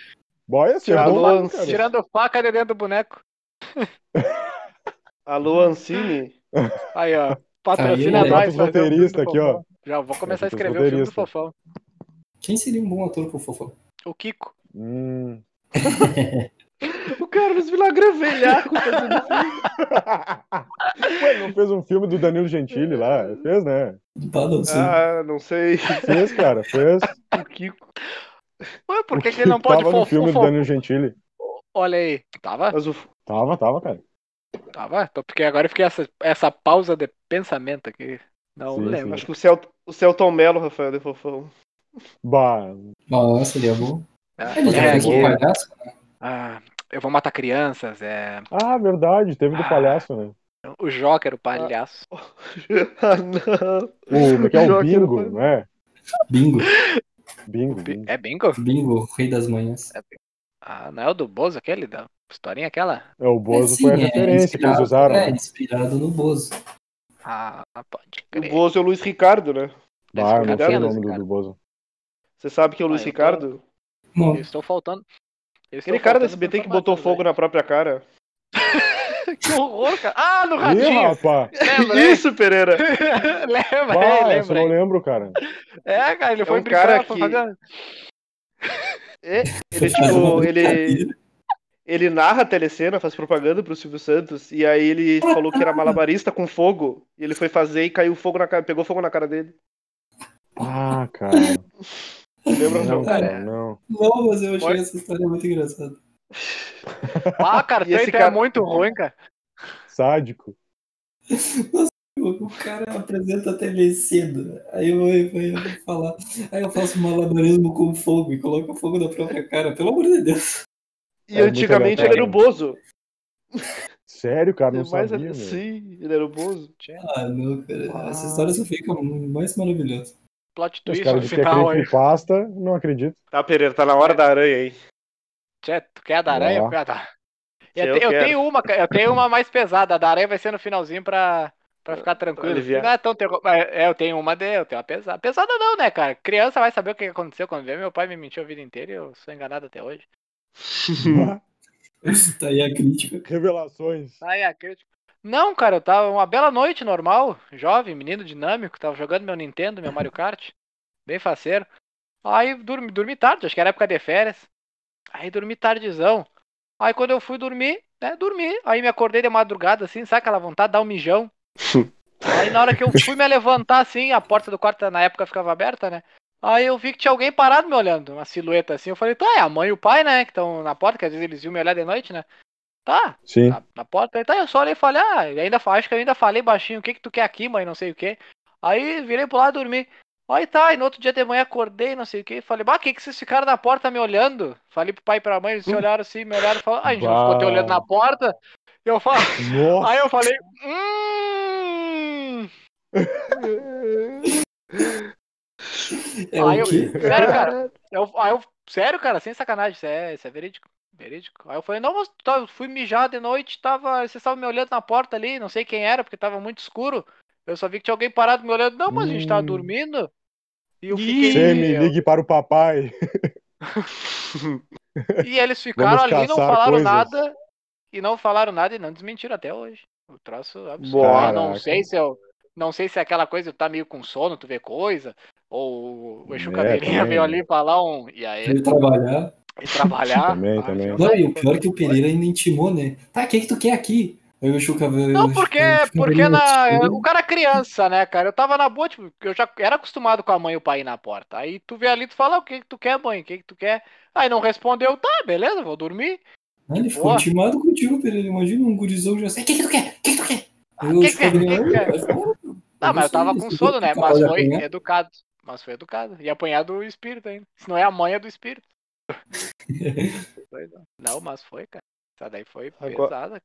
[SPEAKER 2] Boia,
[SPEAKER 3] Alô,
[SPEAKER 2] bom,
[SPEAKER 3] Anci-
[SPEAKER 2] cara.
[SPEAKER 1] Tirando faca de dentro do boneco.
[SPEAKER 3] Alô, Ancine.
[SPEAKER 1] Aí, ó. Patrocina
[SPEAKER 4] Aí,
[SPEAKER 1] nós. Do
[SPEAKER 2] roteiristas aqui, ó.
[SPEAKER 1] Já vou começar a escrever o filme do. Fofão.
[SPEAKER 4] Quem seria um bom ator pro Fofão?
[SPEAKER 1] O Kiko.
[SPEAKER 2] Hum.
[SPEAKER 3] O Carlos Villagrã velhaco fazendo filme.
[SPEAKER 2] Ué, não fez um filme do Danilo Gentili lá? Fez, né?
[SPEAKER 4] Ah, não sei.
[SPEAKER 3] Ah, não sei.
[SPEAKER 2] Fez, cara, fez.
[SPEAKER 3] O Kiko.
[SPEAKER 1] Ué, por que, que ele não pode
[SPEAKER 2] Tava no
[SPEAKER 1] fofo?
[SPEAKER 2] filme do? Danilo Gentili.
[SPEAKER 1] Olha aí. Tava?
[SPEAKER 3] Mas o,
[SPEAKER 2] Tava, tava, cara.
[SPEAKER 1] Tava. Então, Porque agora eu fiquei essa, essa pausa de pensamento aqui. Não
[SPEAKER 2] Sim,
[SPEAKER 1] lembro.
[SPEAKER 3] acho que o, Cel, o Celton Mello, Rafael de Fofão.
[SPEAKER 2] Bah,
[SPEAKER 4] Ah, seria bom.
[SPEAKER 1] Ah,
[SPEAKER 4] Ele já
[SPEAKER 1] é,
[SPEAKER 4] fez um
[SPEAKER 1] que-
[SPEAKER 4] palhaço?
[SPEAKER 1] Ah, eu vou matar crianças. É,
[SPEAKER 2] ah, verdade, teve do
[SPEAKER 1] Ah.
[SPEAKER 2] palhaço, né?
[SPEAKER 1] o Joker, o palhaço.
[SPEAKER 3] ah, não.
[SPEAKER 2] O, é que é o
[SPEAKER 3] Joker,
[SPEAKER 2] Bingo, não é?
[SPEAKER 4] Bingo.
[SPEAKER 2] Bingo, bingo.
[SPEAKER 1] É bingo?
[SPEAKER 4] Bingo, rei das manhãs.
[SPEAKER 1] Ah, não é o do Bozo aquele? Da historinha aquela?
[SPEAKER 2] É, o Bozo
[SPEAKER 4] É, sim,
[SPEAKER 2] foi a
[SPEAKER 4] é
[SPEAKER 2] referência que eles usaram.
[SPEAKER 4] É,
[SPEAKER 2] né?
[SPEAKER 4] inspirado no Bozo.
[SPEAKER 1] Ah, pode
[SPEAKER 3] O
[SPEAKER 1] crer.
[SPEAKER 3] Bozo é o Luiz Ricardo, né?
[SPEAKER 2] Ah, não sei o
[SPEAKER 1] Cadê,
[SPEAKER 2] nome do, do Bozo.
[SPEAKER 3] Você sabe que é o
[SPEAKER 1] Ah,
[SPEAKER 3] Luiz
[SPEAKER 1] tô-
[SPEAKER 3] Ricardo?
[SPEAKER 4] Não,
[SPEAKER 1] Eu estou faltando.
[SPEAKER 3] Aquele cara da SBT que botou fogo na própria cara.
[SPEAKER 1] Que horror, cara. Ah, no
[SPEAKER 2] Ih,
[SPEAKER 1] radinho.
[SPEAKER 2] rapaz!
[SPEAKER 1] Lembrei.
[SPEAKER 3] Isso, Pereira!
[SPEAKER 1] lembrei,
[SPEAKER 2] Bah, essa eu não lembro, cara.
[SPEAKER 1] É, cara, ele
[SPEAKER 3] É
[SPEAKER 1] foi
[SPEAKER 3] um
[SPEAKER 1] brincar,
[SPEAKER 3] cara
[SPEAKER 1] foi
[SPEAKER 3] que-
[SPEAKER 1] fazer-
[SPEAKER 3] É, ele, tipo, ele, ele narra a telecena, faz propaganda pro Silvio Santos, e aí ele falou que era malabarista com fogo, e ele foi fazer e caiu fogo na cara, pegou fogo na cara dele.
[SPEAKER 2] Ah, cara.
[SPEAKER 3] Lembra,
[SPEAKER 2] Não,
[SPEAKER 3] não?
[SPEAKER 2] cara, não.
[SPEAKER 4] não, mas eu achei
[SPEAKER 1] Pode-
[SPEAKER 4] essa história muito engraçada.
[SPEAKER 1] Ah, cara,
[SPEAKER 3] E esse
[SPEAKER 1] Twitter
[SPEAKER 3] cara-
[SPEAKER 1] é muito ruim, cara.
[SPEAKER 2] Sádico.
[SPEAKER 4] O cara apresenta a TV cedo. Aí eu vou, eu vou falar. Aí eu faço malabarismo com fogo e coloco fogo na própria cara. Pelo amor de Deus.
[SPEAKER 3] E
[SPEAKER 2] É
[SPEAKER 3] antigamente ele era o Bozo.
[SPEAKER 2] Sério, cara, não
[SPEAKER 3] Mais
[SPEAKER 2] sabia, meu.
[SPEAKER 3] Sim, ele era o Bozo.
[SPEAKER 4] Ah, não, cara.
[SPEAKER 2] Ah.
[SPEAKER 4] Essa história só fica mais maravilhosa.
[SPEAKER 1] Plot
[SPEAKER 2] Os
[SPEAKER 1] twist
[SPEAKER 2] caras
[SPEAKER 1] no
[SPEAKER 2] dizem que é
[SPEAKER 1] final aí.
[SPEAKER 2] creepypasta, não acredito.
[SPEAKER 3] Tá, Pereira, tá na hora da aranha aí.
[SPEAKER 1] Tchê, tu quer a da aranha?
[SPEAKER 2] Ó.
[SPEAKER 1] Eu, eu,
[SPEAKER 3] eu
[SPEAKER 1] te- eu tenho uma, eu tenho uma mais pesada. A da aranha vai ser no finalzinho pra, pra ficar tranquilo.
[SPEAKER 3] aliviar.
[SPEAKER 1] Não é tão terror. É, eu tenho uma de, eu tenho uma pesada. Pesada não, né, cara? Criança vai saber o que aconteceu quando vê. Meu pai me mentiu a vida inteira e eu sou enganado até hoje.
[SPEAKER 4] Tá aí a crítica.
[SPEAKER 2] Revelações.
[SPEAKER 1] Aí a crítica. Não, cara, eu tava uma bela noite normal, jovem, menino dinâmico, tava jogando meu Nintendo, meu Mario Kart, bem faceiro. Aí dormi, dormi tarde, acho que era época de férias. Aí dormi tardezão. Aí quando eu fui dormir, né, dormi. Aí me acordei de madrugada, assim, sabe aquela vontade de dar um mijão? Aí na hora que eu fui me levantar, assim, a porta do quarto na época ficava aberta, né? Aí eu vi que tinha alguém parado me olhando, uma silhueta assim. Eu falei, tá, é a mãe e o pai, né, que estão na porta, que às vezes eles iam me olhar de noite, né? Tá,
[SPEAKER 2] Sim.
[SPEAKER 1] na, na porta. Aí tá, eu só olhei e falei, ah, ainda, acho que eu ainda falei baixinho, o que que tu quer aqui, mãe, não sei o que. Aí virei pro lado e dormi. Aí tá, e no outro dia de manhã acordei, não sei o que, falei, bah, que que vocês ficaram na porta me olhando? Falei pro pai e pra mãe, eles se olharam assim, me olharam e falaram, ah, a gente não ficou te
[SPEAKER 2] Bah.
[SPEAKER 1] olhando na porta? Eu falo,
[SPEAKER 2] Nossa,
[SPEAKER 1] aí eu falei, hum...
[SPEAKER 4] É
[SPEAKER 1] Aí
[SPEAKER 4] o
[SPEAKER 1] eu-? Sério, cara? Eu, aí eu, sério, cara, sem sacanagem, isso é, isso é verídico. Verídico. Aí eu falei, não, mas tá, eu fui mijar de noite, tava. Vocês estavam me olhando na porta ali, não sei quem era, porque tava muito escuro. Eu só vi que tinha alguém parado me olhando. Não, mas a gente tava
[SPEAKER 2] Hum.
[SPEAKER 1] dormindo. E eu fiquei.
[SPEAKER 2] Você me ligue para o papai.
[SPEAKER 1] E eles ficaram
[SPEAKER 2] Vamos
[SPEAKER 1] ali, não falaram
[SPEAKER 2] coisas.
[SPEAKER 1] nada. E não falaram nada e não desmentiram até hoje. O troço absurdo.
[SPEAKER 3] Boa.
[SPEAKER 1] Não sei se eu. Não sei se é aquela coisa, tu tá meio com sono, tu vê coisa. Ou o Exu
[SPEAKER 2] É, também,
[SPEAKER 1] veio
[SPEAKER 2] né?
[SPEAKER 1] ali falar um. E aí,
[SPEAKER 4] Ele trabalhar.
[SPEAKER 1] e trabalhar.
[SPEAKER 2] Também,
[SPEAKER 1] Ah,
[SPEAKER 2] também.
[SPEAKER 1] eu
[SPEAKER 4] Não, e o pior é que o Pereira ainda intimou, né? Tá, o que que tu quer aqui? Aí o Chuca veio.
[SPEAKER 1] Não, porque, porque na, o cara é criança, né, cara? Eu tava na boa, tipo, eu já era acostumado com a mãe e o pai ir na porta. Aí tu vê ali, tu fala, "Ah, o que que tu quer, mãe? O que que tu quer? Aí não respondeu, tá, beleza, vou dormir.
[SPEAKER 4] Ah, ele ficou intimado contigo, Pereira. Imagina um gurizão já assim. O que que tu quer? O que que tu quer?
[SPEAKER 1] Ah,
[SPEAKER 4] Aí
[SPEAKER 1] que
[SPEAKER 4] o
[SPEAKER 1] que-
[SPEAKER 4] Chuca veio,
[SPEAKER 1] que que-
[SPEAKER 4] "Ah,
[SPEAKER 1] mas eu tava com sono, né? Mas foi
[SPEAKER 4] apanhar?
[SPEAKER 1] educado. Mas foi educado. E apanhar do espírito ainda. Se não é a mãe, é do espírito. Não, mas foi, cara. Essa daí foi
[SPEAKER 3] Agora-
[SPEAKER 1] pesada.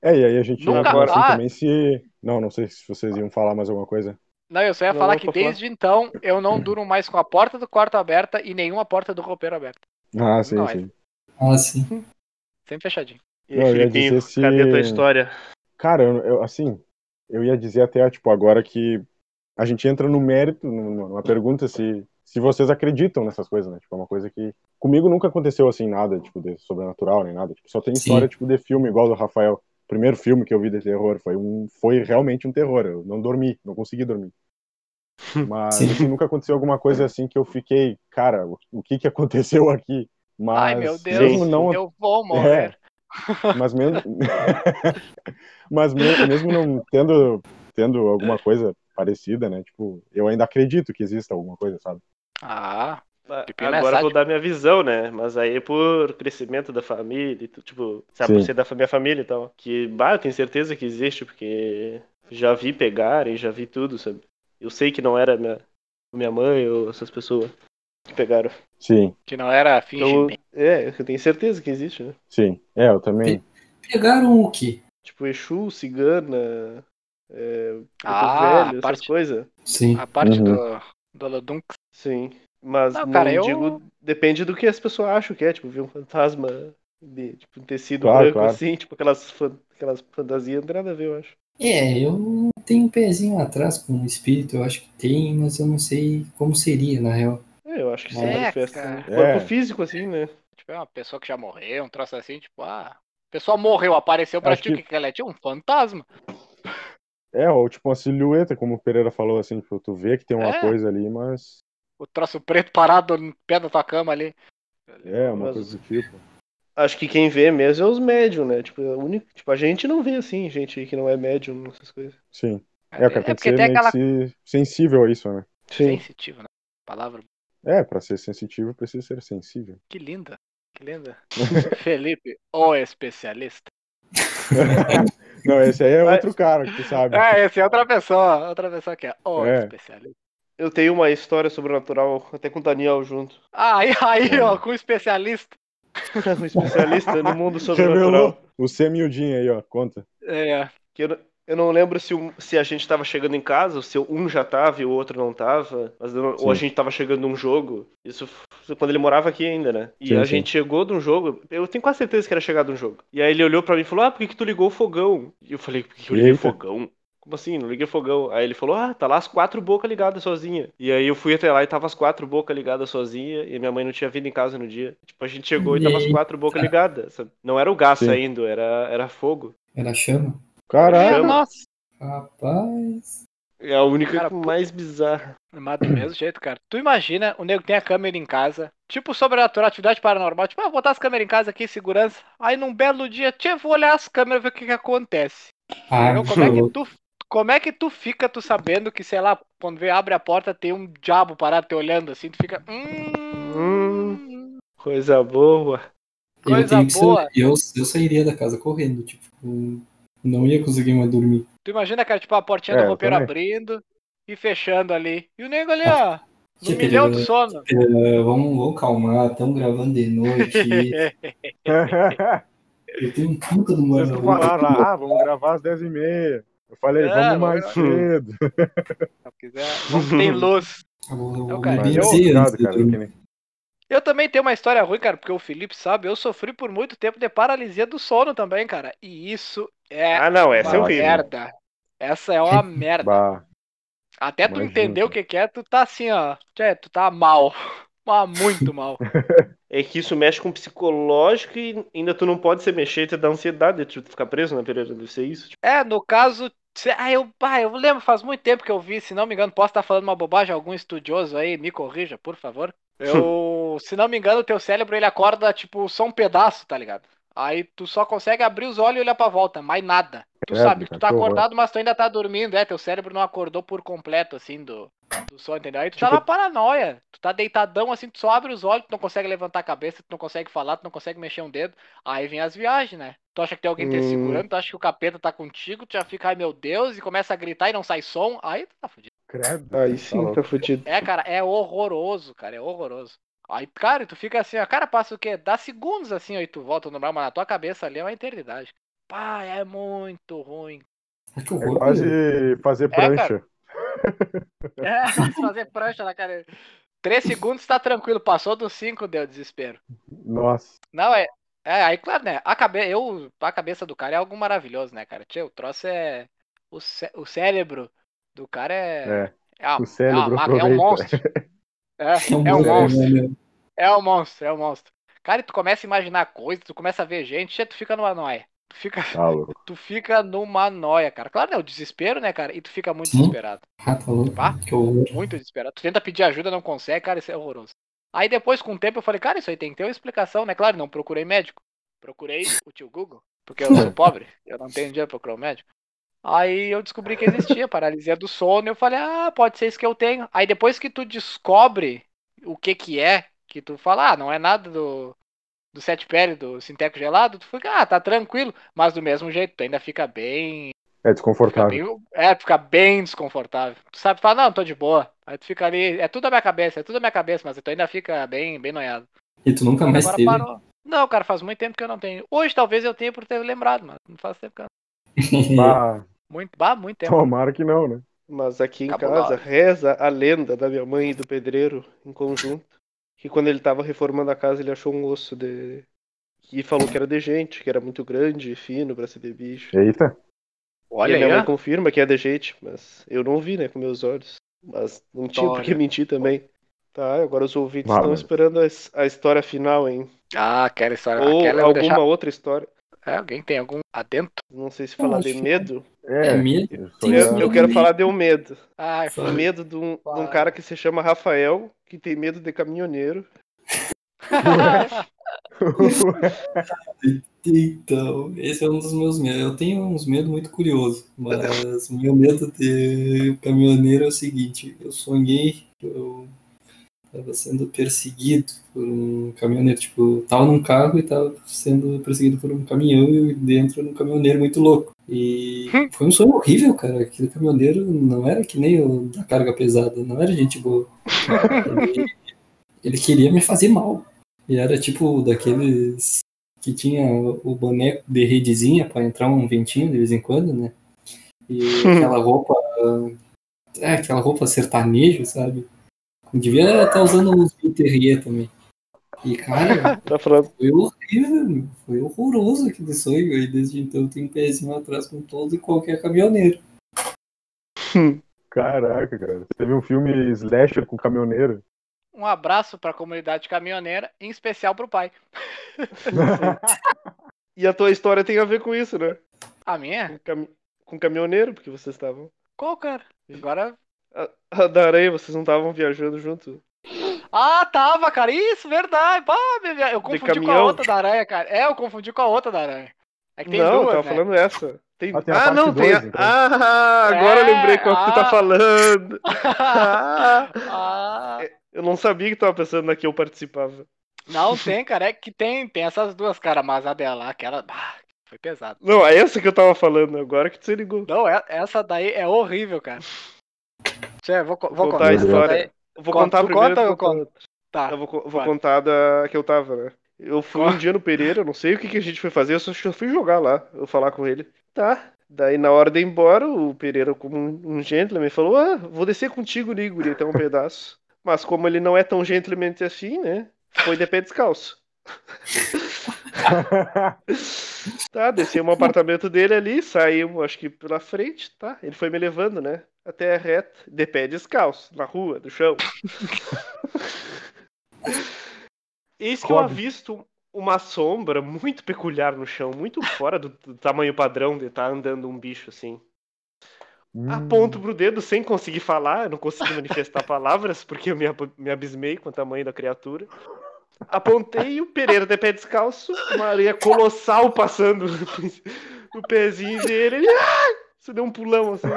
[SPEAKER 2] É, e aí a gente
[SPEAKER 1] Nunca tá.
[SPEAKER 2] assim também se. Não, não sei se vocês iam falar mais alguma coisa.
[SPEAKER 1] Não, eu só ia
[SPEAKER 3] Não,
[SPEAKER 1] falar que desde então eu não durmo mais com a porta do quarto aberta e nenhuma porta do roupeiro aberta.
[SPEAKER 2] Ah, sim,
[SPEAKER 1] Não, é-
[SPEAKER 2] sim.
[SPEAKER 4] Ah, sim.
[SPEAKER 1] Sempre fechadinho.
[SPEAKER 3] E aí, Filipinho,
[SPEAKER 2] se-
[SPEAKER 3] cadê a tua história?
[SPEAKER 2] Cara, eu, eu- assim, eu ia dizer até, tipo, agora que a gente entra no mérito, numa, pergunta se, se vocês acreditam nessas coisas, né? Tipo, é uma coisa que. Comigo nunca aconteceu assim, nada, tipo, de sobrenatural nem nada. Tipo, só tem
[SPEAKER 4] Sim.
[SPEAKER 2] história, tipo, de filme, igual do Rafael. O primeiro filme que eu vi de terror foi, um, foi realmente um terror. Eu não dormi, não consegui dormir. Mas
[SPEAKER 4] Sim.
[SPEAKER 2] assim, nunca aconteceu alguma coisa assim que eu fiquei, cara, o, o que que aconteceu aqui? Mas
[SPEAKER 1] Ai, meu Deus,
[SPEAKER 2] mesmo não
[SPEAKER 1] eu vou morrer.
[SPEAKER 2] Mas mesmo, mas me- mesmo não tendo, tendo alguma coisa parecida, né? Tipo, eu ainda acredito que exista alguma coisa, sabe?
[SPEAKER 1] Ah,
[SPEAKER 3] Ah,
[SPEAKER 1] é
[SPEAKER 3] Agora eu vou dar minha visão, né? Mas aí por crescimento da família, e tipo, sabe, por ser da minha família e tal. Que, bah, eu tenho certeza que existe, porque já vi pegarem, já vi tudo, sabe? Eu sei que não era minha, minha mãe ou essas pessoas que pegaram.
[SPEAKER 2] Sim,
[SPEAKER 1] que não era fingimento.
[SPEAKER 3] é, eu tenho certeza que existe, né?
[SPEAKER 2] sim. É, eu também.
[SPEAKER 4] Pegaram o quê?
[SPEAKER 3] Tipo, Exu, Cigana, é,
[SPEAKER 1] Ah,
[SPEAKER 3] Velho,
[SPEAKER 1] a parte-
[SPEAKER 3] essas coisas.
[SPEAKER 4] Sim.
[SPEAKER 1] A parte
[SPEAKER 2] Uhum.
[SPEAKER 1] do, do.
[SPEAKER 3] Sim. Mas
[SPEAKER 1] Não,
[SPEAKER 3] não,
[SPEAKER 1] cara, eu-
[SPEAKER 3] digo, depende do que as pessoas acham que é, tipo, ver um fantasma de tipo, um tecido
[SPEAKER 2] Claro,
[SPEAKER 3] branco
[SPEAKER 2] claro.
[SPEAKER 3] assim, tipo aquelas, fan- aquelas fantasias, não tem nada a ver, eu acho.
[SPEAKER 4] É, eu tenho um pezinho atrás com o espírito, eu acho que tem, mas eu não sei como seria, na real.
[SPEAKER 3] É, eu acho que se
[SPEAKER 1] É,
[SPEAKER 3] manifesta
[SPEAKER 1] cara.
[SPEAKER 3] no
[SPEAKER 2] É.
[SPEAKER 3] corpo físico, assim, né?
[SPEAKER 1] Tipo, é uma pessoa que já morreu, um troço assim, tipo, ah. A pessoa morreu, apareceu pra ti, o
[SPEAKER 2] que-
[SPEAKER 1] que, ela é? Tinha um fantasma.
[SPEAKER 2] É, ou tipo uma silhueta, como o Pereira falou, assim, tipo, tu vê que tem uma
[SPEAKER 1] É.
[SPEAKER 2] coisa ali, mas
[SPEAKER 1] O troço preto parado no pé da tua cama ali.
[SPEAKER 2] é uma
[SPEAKER 3] Mas-
[SPEAKER 2] coisa do tipo.
[SPEAKER 3] Acho que quem vê mesmo é os médium, né? Tipo, a única, tipo, a gente não vê assim, gente que não é médium, essas coisas.
[SPEAKER 2] Sim. É, tem que
[SPEAKER 1] porque
[SPEAKER 2] ser
[SPEAKER 1] tem aquela
[SPEAKER 2] que se- sensível a isso, né?
[SPEAKER 1] sensitivo, né? Palavra
[SPEAKER 2] É, pra ser sensitivo precisa ser sensível.
[SPEAKER 1] que linda. Que linda. Felipe, o especialista.
[SPEAKER 2] Não, esse aí é
[SPEAKER 3] Mas-
[SPEAKER 2] outro cara que tu sabe.
[SPEAKER 1] É, esse é outra pessoa, outra pessoa que é o
[SPEAKER 2] É.
[SPEAKER 1] especialista.
[SPEAKER 3] Eu tenho uma história sobrenatural, até com o Daniel junto.
[SPEAKER 1] Ah, aí, aí,
[SPEAKER 2] É.
[SPEAKER 1] ó, com o especialista.
[SPEAKER 3] um especialista no mundo
[SPEAKER 2] Revelou
[SPEAKER 3] sobrenatural.
[SPEAKER 2] o semiudinho aí, ó, conta.
[SPEAKER 1] É,
[SPEAKER 3] Que eu, eu não lembro se, se a gente tava chegando em casa, ou se um já tava e o outro não tava, mas ou a gente tava chegando num jogo. Isso quando ele morava aqui ainda, né? E
[SPEAKER 2] Sim,
[SPEAKER 3] a
[SPEAKER 2] sim.
[SPEAKER 3] gente chegou de um jogo, eu tenho quase certeza que era chegado um jogo. E aí ele olhou pra mim e falou: Ah, por que, que tu ligou o fogão? E eu falei: Por que, que eu liguei o fogão? Como assim? Não liguei o fogão. Aí ele falou: Ah, tá lá as quatro bocas ligadas sozinha. E aí eu fui até lá e tava as quatro bocas ligadas sozinha. E minha mãe não tinha vindo em casa no dia. Tipo, a gente chegou e tava as quatro bocas ligadas. Não era o gás
[SPEAKER 2] Sim.
[SPEAKER 3] saindo, era, era fogo.
[SPEAKER 4] Era chama?
[SPEAKER 1] Nossa.
[SPEAKER 4] Rapaz.
[SPEAKER 3] É a única
[SPEAKER 1] Cara,
[SPEAKER 3] mais bizarra.
[SPEAKER 1] Mas do mesmo jeito, cara. Tu imagina, o nego tem a câmera em casa, tipo sobrenatural, atividade paranormal, tipo, ah, vou botar as câmeras em casa aqui, segurança. Aí num belo dia, tia, vou olhar as câmeras ver o que que acontece.
[SPEAKER 4] Ah,
[SPEAKER 1] Entendeu? como é que tu como é que tu fica tu sabendo que, sei lá, quando vê abre a porta tem um diabo parado te olhando assim, tu fica, hum,
[SPEAKER 3] Coisa boa.
[SPEAKER 4] eu
[SPEAKER 1] coisa
[SPEAKER 4] que
[SPEAKER 1] boa.
[SPEAKER 4] Ser, eu, eu sairia da casa correndo, tipo, não ia conseguir mais dormir.
[SPEAKER 1] Tu imagina, cara, tipo, a portinha
[SPEAKER 2] É,
[SPEAKER 1] do roupeiro abrindo e fechando ali. E o nego ali, ó, no milhão de sono.
[SPEAKER 4] Vamos, vamos calmar, estamos gravando de noite. eu tenho um puta do
[SPEAKER 2] Vocês
[SPEAKER 4] mano.
[SPEAKER 2] falaram lá, ah, vamos gravar às 10h30. Eu falei,
[SPEAKER 1] É,
[SPEAKER 2] vamos
[SPEAKER 1] vamos
[SPEAKER 2] mais cedo.
[SPEAKER 1] Se quiser, vamos ter luz. Não, cara, eu-
[SPEAKER 2] Obrigado, cara.
[SPEAKER 1] Eu também tenho uma história ruim, cara, porque o Felipe sabe, eu sofri por muito tempo de paralisia do sono também, cara. E isso é
[SPEAKER 3] Ah, não, essa é
[SPEAKER 1] uma
[SPEAKER 3] horrível.
[SPEAKER 1] merda. Essa é uma merda. Até tu
[SPEAKER 2] imagino,
[SPEAKER 1] entender o que que é, tu tá assim, ó. Tchê, tu tá mal. Mas muito mal.
[SPEAKER 3] É que isso mexe com o psicológico e ainda tu não pode se mexer te dá ansiedade de tu ficar preso na Pereira. Deve ser isso. Tipo,
[SPEAKER 1] É, no caso. Ah, eu, ah, eu lembro, faz muito tempo que eu vi, se não me engano, posso estar falando uma bobagem, algum estudioso aí, me corrija, por favor. Eu, se não me engano, o teu cérebro ele acorda, tipo, só um pedaço, tá ligado? Aí tu só consegue abrir os olhos e olhar pra volta, mais nada. Tu
[SPEAKER 2] Credo,
[SPEAKER 1] sabe que tu tá acordado, mas tu ainda tá dormindo, é, teu cérebro não acordou por completo, assim, do, do sono, entendeu? Aí tu tá
[SPEAKER 2] Tipo-
[SPEAKER 1] na paranoia. Tu tá deitadão assim, tu só abre os olhos, tu não consegue levantar a cabeça, tu não consegue falar, tu não consegue mexer um dedo. Aí vem as viagens, né? Tu acha que tem alguém te
[SPEAKER 3] Hum.
[SPEAKER 1] segurando, tu acha que o capeta tá contigo, tu já fica, ai meu Deus, e começa a gritar e não sai som, aí tu tá fudido.
[SPEAKER 2] Credo.
[SPEAKER 3] Aí
[SPEAKER 2] Tá
[SPEAKER 3] sim, tá fudido.
[SPEAKER 1] É, cara, é horroroso, cara, é horroroso. Aí, cara, tu fica assim, ó, cara, passa o quê? Dá segundos assim, aí tu volta ao normal, mas na tua cabeça ali é uma eternidade. Pá, é muito ruim.
[SPEAKER 2] É
[SPEAKER 4] horror.
[SPEAKER 2] quase fazer
[SPEAKER 1] cara.
[SPEAKER 2] prancha.
[SPEAKER 1] É, fazer prancha na cara. Três segundos tá tranquilo, passou dos cinco, deu desespero.
[SPEAKER 2] Nossa.
[SPEAKER 1] Não, é. É, aí, claro, né? A, cabe... eu, a cabeça do cara é algo maravilhoso, né, cara? Tchê, o troço é. O, cé... o cérebro do cara é.
[SPEAKER 2] É.
[SPEAKER 1] É, uma-
[SPEAKER 2] O cérebro
[SPEAKER 1] é, uma é um monstro. É,
[SPEAKER 4] É um
[SPEAKER 1] é um
[SPEAKER 4] monstro,
[SPEAKER 1] É um monstro, é um monstro. Cara, e tu começa a imaginar coisas, tu começa a ver gente, tu fica numa noia. Tu fica,
[SPEAKER 2] Tá
[SPEAKER 1] tu fica numa noia, cara. Claro, né? O desespero, né, cara? E tu fica muito
[SPEAKER 4] Hum.
[SPEAKER 1] desesperado.
[SPEAKER 4] Ah, tá louco.
[SPEAKER 1] Pá. Muito desesperado. Tu tenta pedir ajuda, não consegue, cara, isso é horroroso. Aí depois, com o tempo, eu falei, cara, isso aí tem que ter uma explicação, né? Claro, não procurei médico. Procurei o tio Google, porque eu sou pobre, eu não tenho dinheiro pra procurar um médico. Aí eu descobri que existia paralisia do sono, e eu falei, ah, pode ser isso que eu tenho. Aí depois que tu descobre o que que é, que tu fala, ah, não é nada do, do sete pele, do sinteco gelado, tu fica, ah, tá tranquilo. Mas do mesmo jeito, tu ainda fica bem
[SPEAKER 2] É
[SPEAKER 1] Fica
[SPEAKER 2] desconfortável.
[SPEAKER 1] bem, é, fica bem desconfortável. Tu sabe, fala, não, tô de boa. Aí tu fica ali, é tudo da minha cabeça, é tudo da minha cabeça, mas tu ainda fica bem, bem noiado.
[SPEAKER 4] E tu nunca mais
[SPEAKER 1] Agora
[SPEAKER 4] teve.
[SPEAKER 1] parou. Não, cara, faz muito tempo que eu não tenho. Hoje talvez eu tenha por ter lembrado, mas não faz tempo que eu não.
[SPEAKER 2] Ah,
[SPEAKER 1] Muito, bah, muito tempo.
[SPEAKER 2] tomara que não, né?
[SPEAKER 3] Mas aqui em
[SPEAKER 1] Cabulosa.
[SPEAKER 3] casa reza a lenda da minha mãe e do pedreiro em conjunto. Que quando ele tava reformando a casa, ele achou um osso de. E falou que era de gente, que era muito grande e fino pra ser de bicho.
[SPEAKER 2] Eita.
[SPEAKER 1] Olha
[SPEAKER 3] e a minha
[SPEAKER 1] aí,
[SPEAKER 3] mãe
[SPEAKER 1] ó.
[SPEAKER 3] confirma que é de gente, mas eu não vi, né, com meus olhos. Mas não tinha por que
[SPEAKER 1] História.
[SPEAKER 3] mentir também. Tá, agora os ouvintes
[SPEAKER 2] Ah,
[SPEAKER 3] estão esperando a, a história final, hein?
[SPEAKER 1] Ah, aquela história.
[SPEAKER 3] Ou
[SPEAKER 1] aquela
[SPEAKER 3] alguma
[SPEAKER 1] deixar.
[SPEAKER 3] outra história.
[SPEAKER 1] É, alguém tem algum adentro?
[SPEAKER 3] Não sei se falar de
[SPEAKER 4] que-
[SPEAKER 3] medo.
[SPEAKER 2] É,
[SPEAKER 4] É medo.
[SPEAKER 2] eu
[SPEAKER 3] Eu, eu quero falar de um medo.
[SPEAKER 1] Ai,
[SPEAKER 4] Fala.
[SPEAKER 3] O medo de um, de um cara que se chama Rafael, que tem medo de caminhoneiro.
[SPEAKER 4] Então, esse é um dos meus medos. Eu tenho uns medos muito curiosos, mas o meu medo de caminhoneiro é o seguinte: eu sonhei eu estava sendo perseguido por um caminhoneiro. Tipo, eu tava num carro e estava sendo perseguido por um caminhão e dentro um caminhoneiro muito louco. E foi um sonho horrível, cara. Aquele caminhoneiro não era que nem o da carga pesada, não era gente boa. Ele, ele queria me fazer mal. E era tipo daqueles que tinha o boneco de redezinha para entrar um ventinho de vez em quando, né? E aquela roupa. É, aquela roupa sertanejo, sabe? Devia estar usando uns Terrier também. E, cara,
[SPEAKER 3] Tá falando.
[SPEAKER 4] foi horrível, foi horroroso aquele sonho. E desde então eu tenho um pezinho atrás com todo e qualquer caminhoneiro.
[SPEAKER 2] Caraca, cara. Teve um filme slasher com caminhoneiro.
[SPEAKER 1] um abraço pra comunidade caminhoneira, em especial pro pai.
[SPEAKER 3] E a tua história tem a ver com isso, né?
[SPEAKER 1] A minha?
[SPEAKER 3] Com, cami- com caminhoneiro, porque vocês estavam.
[SPEAKER 1] Qual, cara? Agora.
[SPEAKER 3] A, a da areia, vocês não estavam viajando junto.
[SPEAKER 1] Ah, tava, cara. Isso, verdade. Meu- eu confundi com a outra da aranha, cara. É, eu confundi com a outra da aranha. É que tem
[SPEAKER 3] não, eu
[SPEAKER 1] duas,
[SPEAKER 3] tava
[SPEAKER 1] né?
[SPEAKER 3] falando essa. Tem...
[SPEAKER 2] Ah, tem
[SPEAKER 3] Ah, não, tem a...
[SPEAKER 2] dois, então.
[SPEAKER 3] Ah, agora eu
[SPEAKER 1] É,
[SPEAKER 3] lembrei qual que tu tá
[SPEAKER 1] ah.
[SPEAKER 3] falando. Ah,
[SPEAKER 1] ah,
[SPEAKER 3] eu não sabia que tu tava pensando na que eu participava.
[SPEAKER 1] não tem, cara. É que tem, tem essas duas, cara. Mas a dela, aquela. bah, foi pesado.
[SPEAKER 3] Não, é essa que eu tava falando, agora que tu se ligou.
[SPEAKER 1] Não, é- essa daí é horrível, cara. Tchê, vou, vou
[SPEAKER 3] Contar
[SPEAKER 2] a
[SPEAKER 3] história. vou
[SPEAKER 1] Conta-
[SPEAKER 3] contar primeiro.
[SPEAKER 1] conta eu conto? Tá.
[SPEAKER 3] Eu vou, contar da que eu tava, né? Eu fui um dia no Pereira, não sei o que, que a gente foi fazer, eu só fui jogar lá, eu falar com ele. Tá. Daí na hora de ir embora, o Pereira, como um, um gentleman, falou: Ah, vou descer contigo, Liguri, até um pedaço. Mas como ele não é tão gentleman assim, né? Foi de pé descalço. Tá, descemos o apartamento dele ali, saímos, acho que pela frente, tá? Ele foi me levando, né? Até a reta, de pé descalço, na rua, no chão. Eis que eu avisto uma sombra muito peculiar no chão, muito fora do, do tamanho padrão de estar andando um bicho assim. Aponto pro dedo sem conseguir falar, não consegui manifestar palavras, porque eu me, me abismei com o tamanho da criatura. Apontei o Pereira de pé descalço, uma areia colossal passando no pezinho dele. Ele ah! Você deu um pulão assim.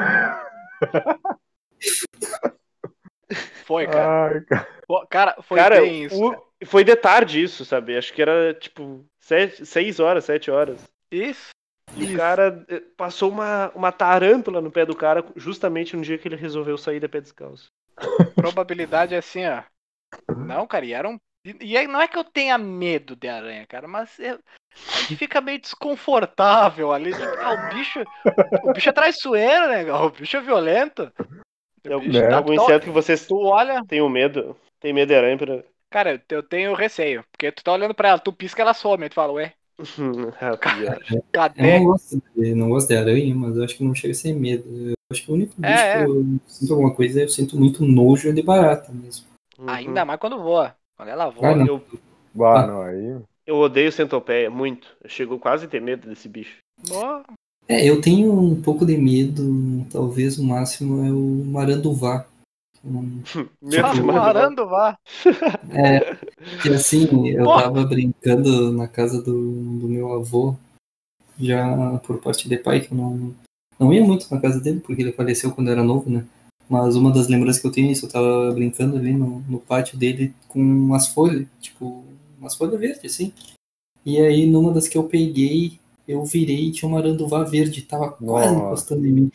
[SPEAKER 1] Foi, cara.
[SPEAKER 2] Ai, cara.
[SPEAKER 1] Pô, Cara, foi
[SPEAKER 3] cara,
[SPEAKER 1] bem isso.
[SPEAKER 3] o-
[SPEAKER 1] cara.
[SPEAKER 3] foi de tarde isso, sabe? Acho que era tipo sete, seis horas, sete horas.
[SPEAKER 1] Isso.
[SPEAKER 3] E
[SPEAKER 1] Isso.
[SPEAKER 3] o cara eh, passou uma, uma tarântula no pé do cara justamente no dia que ele resolveu sair de pé descalço.
[SPEAKER 1] Probabilidade é assim, ó. Não, cara, e era um. E aí não é que eu tenha medo de aranha, cara, mas a gente fica meio desconfortável ali. Ah, o bicho. O bicho é traiçoeiro, né? O bicho é violento.
[SPEAKER 3] É algum,
[SPEAKER 1] bicho
[SPEAKER 2] né?
[SPEAKER 1] tá-
[SPEAKER 3] algum inseto que vocês
[SPEAKER 1] Tu olha.
[SPEAKER 3] tenham medo? Tem medo de aranha? Pra...
[SPEAKER 1] Cara, eu- tenho receio. Porque tu tá olhando pra ela, tu pisca ela some. Aí tu fala, ué,
[SPEAKER 3] Ah, pior.
[SPEAKER 4] Eu
[SPEAKER 1] cadê?
[SPEAKER 4] não gosto, de, não gosto de aranha, mas eu acho que não chega a ser medo. Eu acho que o único bicho
[SPEAKER 1] É, é.
[SPEAKER 4] que eu sinto alguma coisa, eu sinto muito nojo é de barata mesmo.
[SPEAKER 3] Uhum.
[SPEAKER 1] Ainda mais quando voa. Quando ela voa.
[SPEAKER 4] Ah, não.
[SPEAKER 3] Eu,
[SPEAKER 2] Bah,
[SPEAKER 4] Ah.
[SPEAKER 2] não, aí.
[SPEAKER 3] Eu odeio centopeia, muito. Eu chego quase a ter medo desse bicho.
[SPEAKER 1] Boa.
[SPEAKER 4] É, eu tenho um pouco de medo, talvez o máximo é o maranduvá. Um-
[SPEAKER 3] Medo
[SPEAKER 1] Tá
[SPEAKER 3] de maranduá.
[SPEAKER 1] voando, vá.
[SPEAKER 4] É, que assim, eu
[SPEAKER 1] Pô.
[SPEAKER 4] tava brincando na casa do, do meu avô, já por parte de pai, que eu não, não ia muito na casa dele, porque ele faleceu quando eu era novo, né? Mas uma das lembranças que eu tenho é isso, eu tava brincando ali no, no pátio dele com umas folhas, tipo, umas folhas verdes, assim. E aí, numa das que eu peguei, eu virei e tinha uma aranduvá verde, tava quase
[SPEAKER 2] Nossa.
[SPEAKER 4] encostando em mim.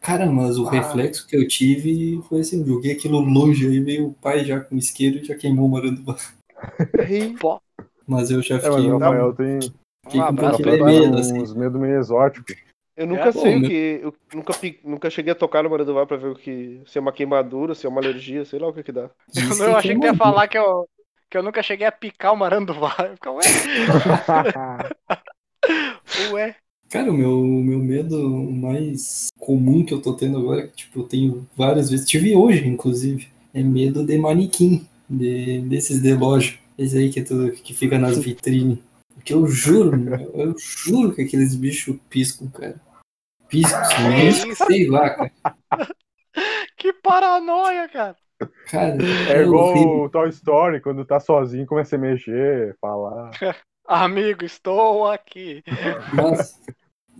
[SPEAKER 4] Cara, mas o
[SPEAKER 2] Ah.
[SPEAKER 4] reflexo que eu tive foi assim, eu joguei aquilo longe, aí veio o pai já com isqueiro e já queimou o maranduvá.
[SPEAKER 1] Pô,
[SPEAKER 4] Mas eu já
[SPEAKER 2] É, mas
[SPEAKER 4] fiquei,
[SPEAKER 2] o
[SPEAKER 4] um,
[SPEAKER 2] Rafael tem,
[SPEAKER 4] fiquei
[SPEAKER 1] um
[SPEAKER 4] com um pouquinho de medo, assim.
[SPEAKER 2] uns medo meio exóticos.
[SPEAKER 3] Eu nunca
[SPEAKER 1] É?
[SPEAKER 3] sei
[SPEAKER 4] Pô,
[SPEAKER 3] o que. Eu nunca, nunca cheguei a tocar no maranduvá pra ver o que. Se é uma queimadura, se é uma alergia, sei lá o que que dá.
[SPEAKER 4] Diz
[SPEAKER 1] eu, eu achei que ia falar que eu, que eu nunca cheguei a picar o maranduvá. Eu fico, ué, ué.
[SPEAKER 4] Cara, o meu, meu medo mais comum que eu tô tendo agora, que tipo, eu tenho várias vezes, tive hoje, inclusive, é medo de manequim, de, desses de loja. Esse aí que, tu, que fica nas vitrines. Porque eu juro, meu, eu juro que aqueles bichos piscam, cara. Piscam, sei lá, cara.
[SPEAKER 1] Que paranoia, cara.
[SPEAKER 4] Cara,
[SPEAKER 2] É igual
[SPEAKER 4] horrível.
[SPEAKER 2] o Toy Story, quando tá sozinho, começa a mexer, falar.
[SPEAKER 1] Amigo, estou aqui.
[SPEAKER 4] Nossa.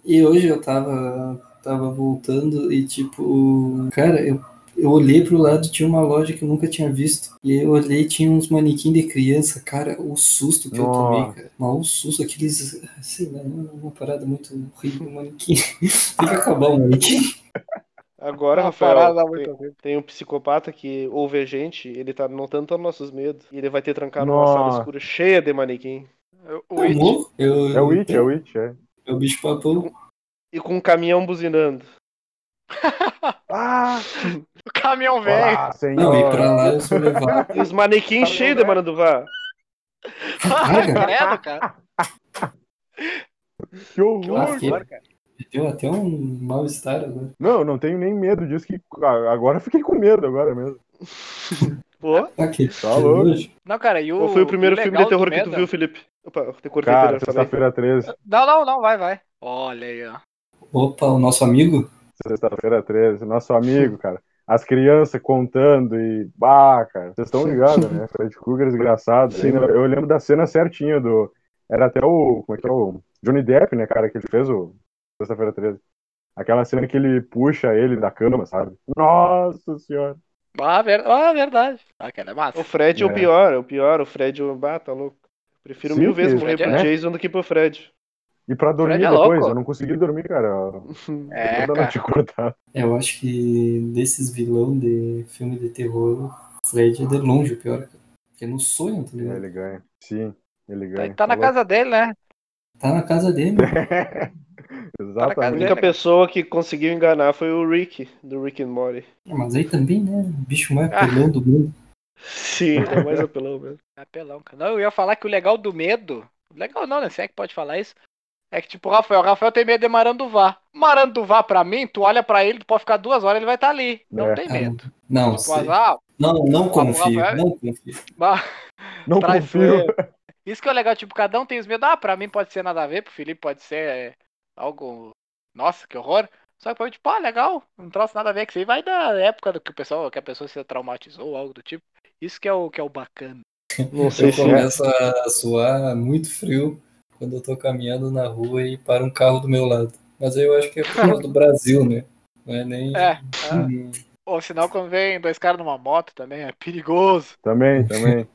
[SPEAKER 4] E hoje eu tava, tava voltando e tipo, cara, eu, eu olhei pro lado tinha uma loja que eu nunca tinha visto. E eu olhei e tinha uns manequim de criança, cara, o susto que eu tomei,
[SPEAKER 2] Nossa.
[SPEAKER 4] cara. Mas o susto, aqueles, sei lá, uma parada muito horrível, o manequim. Tem que acabar o manequim.
[SPEAKER 3] Agora,
[SPEAKER 1] Uma
[SPEAKER 3] Rafael,
[SPEAKER 1] parada
[SPEAKER 3] tem, tem um psicopata que ouve a gente, ele tá notando todos nossos medos. E ele vai ter trancado numa sala
[SPEAKER 2] Nossa.
[SPEAKER 3] escura cheia de manequim.
[SPEAKER 1] O
[SPEAKER 4] Eu
[SPEAKER 1] It.
[SPEAKER 4] eu,
[SPEAKER 2] É o It, é o It, é.
[SPEAKER 4] É o bicho papão.
[SPEAKER 3] E com um caminhão buzinando.
[SPEAKER 2] Ah,
[SPEAKER 1] O caminhão velho.
[SPEAKER 2] ah.
[SPEAKER 4] Não, e pra lá eu sou levado.
[SPEAKER 3] E os manequins
[SPEAKER 2] Caminhão
[SPEAKER 3] cheios de
[SPEAKER 2] velho.
[SPEAKER 3] Maranduvá.
[SPEAKER 1] Credo, cara.
[SPEAKER 2] Que horror.
[SPEAKER 4] Ah, que-
[SPEAKER 1] horror, cara.
[SPEAKER 4] Deu até um mal-estar agora.
[SPEAKER 2] Não, eu não tenho nem medo disso. Que... Agora eu fiquei com medo, agora mesmo.
[SPEAKER 3] Pô,
[SPEAKER 4] Ah, que,
[SPEAKER 2] Tá louco.
[SPEAKER 1] Não, cara, e o.
[SPEAKER 3] qual foi o primeiro filme
[SPEAKER 1] legal
[SPEAKER 3] de terror que tu viu, Felipe? Opa, eu te cortei,
[SPEAKER 2] Cara, sexta-feira 13.
[SPEAKER 1] Não, não, não, vai, vai. Olha aí, ó.
[SPEAKER 4] Opa, o nosso amigo?
[SPEAKER 2] Sexta-feira 13. Nosso amigo, cara. As crianças contando e. Bah, cara. Vocês estão ligados, né? Fred Krueger desgraçado.
[SPEAKER 3] Sim.
[SPEAKER 2] Ainda- Eu lembro da cena certinha do. Era até o. Como é que é o. Johnny Depp, né, cara, que ele fez o. Sexta-feira 13. Aquela cena que ele puxa ele da cama, sabe? Nossa senhora.
[SPEAKER 1] Ah, ver... ah verdade. Ah, cara, é massa.
[SPEAKER 3] O Fred é. o
[SPEAKER 2] É.
[SPEAKER 3] pior, é o pior. O Fred, é o- bah, tá louco. Prefiro
[SPEAKER 2] Sim,
[SPEAKER 3] mil vezes morrer pro
[SPEAKER 2] é-
[SPEAKER 3] Jason do que pro Fred.
[SPEAKER 2] E pra dormir
[SPEAKER 1] Fred é
[SPEAKER 2] depois,
[SPEAKER 1] louco.
[SPEAKER 2] eu não consegui dormir, cara.
[SPEAKER 1] É,
[SPEAKER 2] Toda
[SPEAKER 1] cara.
[SPEAKER 4] É, Eu acho que desses vilão de filme de terror, o Fred é de longe o pior, cara. Porque no sonho, tá ligado?
[SPEAKER 2] Ele ganha. Sim, ele
[SPEAKER 1] Tá,
[SPEAKER 2] ganha.
[SPEAKER 1] tá na casa dele, né?
[SPEAKER 4] Tá na casa dele.
[SPEAKER 3] A
[SPEAKER 2] Exatamente.
[SPEAKER 3] única pessoa que conseguiu enganar foi o Rick, do Rick and Morty.
[SPEAKER 4] É, Mas aí também, né? O bicho mais
[SPEAKER 1] Ah.
[SPEAKER 4] apelão do mundo.
[SPEAKER 3] Sim, é mais apelão mesmo.
[SPEAKER 1] É apelão, cara. Não, eu ia falar que o legal do medo. Legal não, né? Se é que pode falar isso. É que, tipo, o Rafael, o Rafael tem medo de Maranduvá. Maranduvá, pra mim, tu olha pra ele, tu pode ficar duas horas, ele vai estar ali. Não
[SPEAKER 2] É.
[SPEAKER 1] tem
[SPEAKER 4] Ah,
[SPEAKER 1] medo.
[SPEAKER 4] Não,
[SPEAKER 1] Tipo,
[SPEAKER 4] sei.
[SPEAKER 1] ah,
[SPEAKER 4] não, não confio,
[SPEAKER 1] Rafael-
[SPEAKER 4] não confio.
[SPEAKER 1] bah,
[SPEAKER 2] Não confio.
[SPEAKER 1] Isso que é legal, tipo, cada um tem os medos. Ah, pra mim pode ser nada a ver, pro Felipe pode ser é, algo. Nossa, que horror. Só que mim, tipo, ah, legal, não trouxe nada a ver, que isso aí vai da época do que o pessoal, que a pessoa se traumatizou ou algo do tipo. Isso que é o que é o bacana.
[SPEAKER 3] Não sei
[SPEAKER 4] Eu
[SPEAKER 3] se é.
[SPEAKER 4] começo a suar muito frio quando eu tô caminhando na rua e para um carro do meu lado. Mas aí eu acho que é por causa do Brasil, né? Não é nem.
[SPEAKER 1] É,
[SPEAKER 4] Hum,
[SPEAKER 1] Ou senão quando vem dois caras numa moto também, é perigoso.
[SPEAKER 2] Também, também.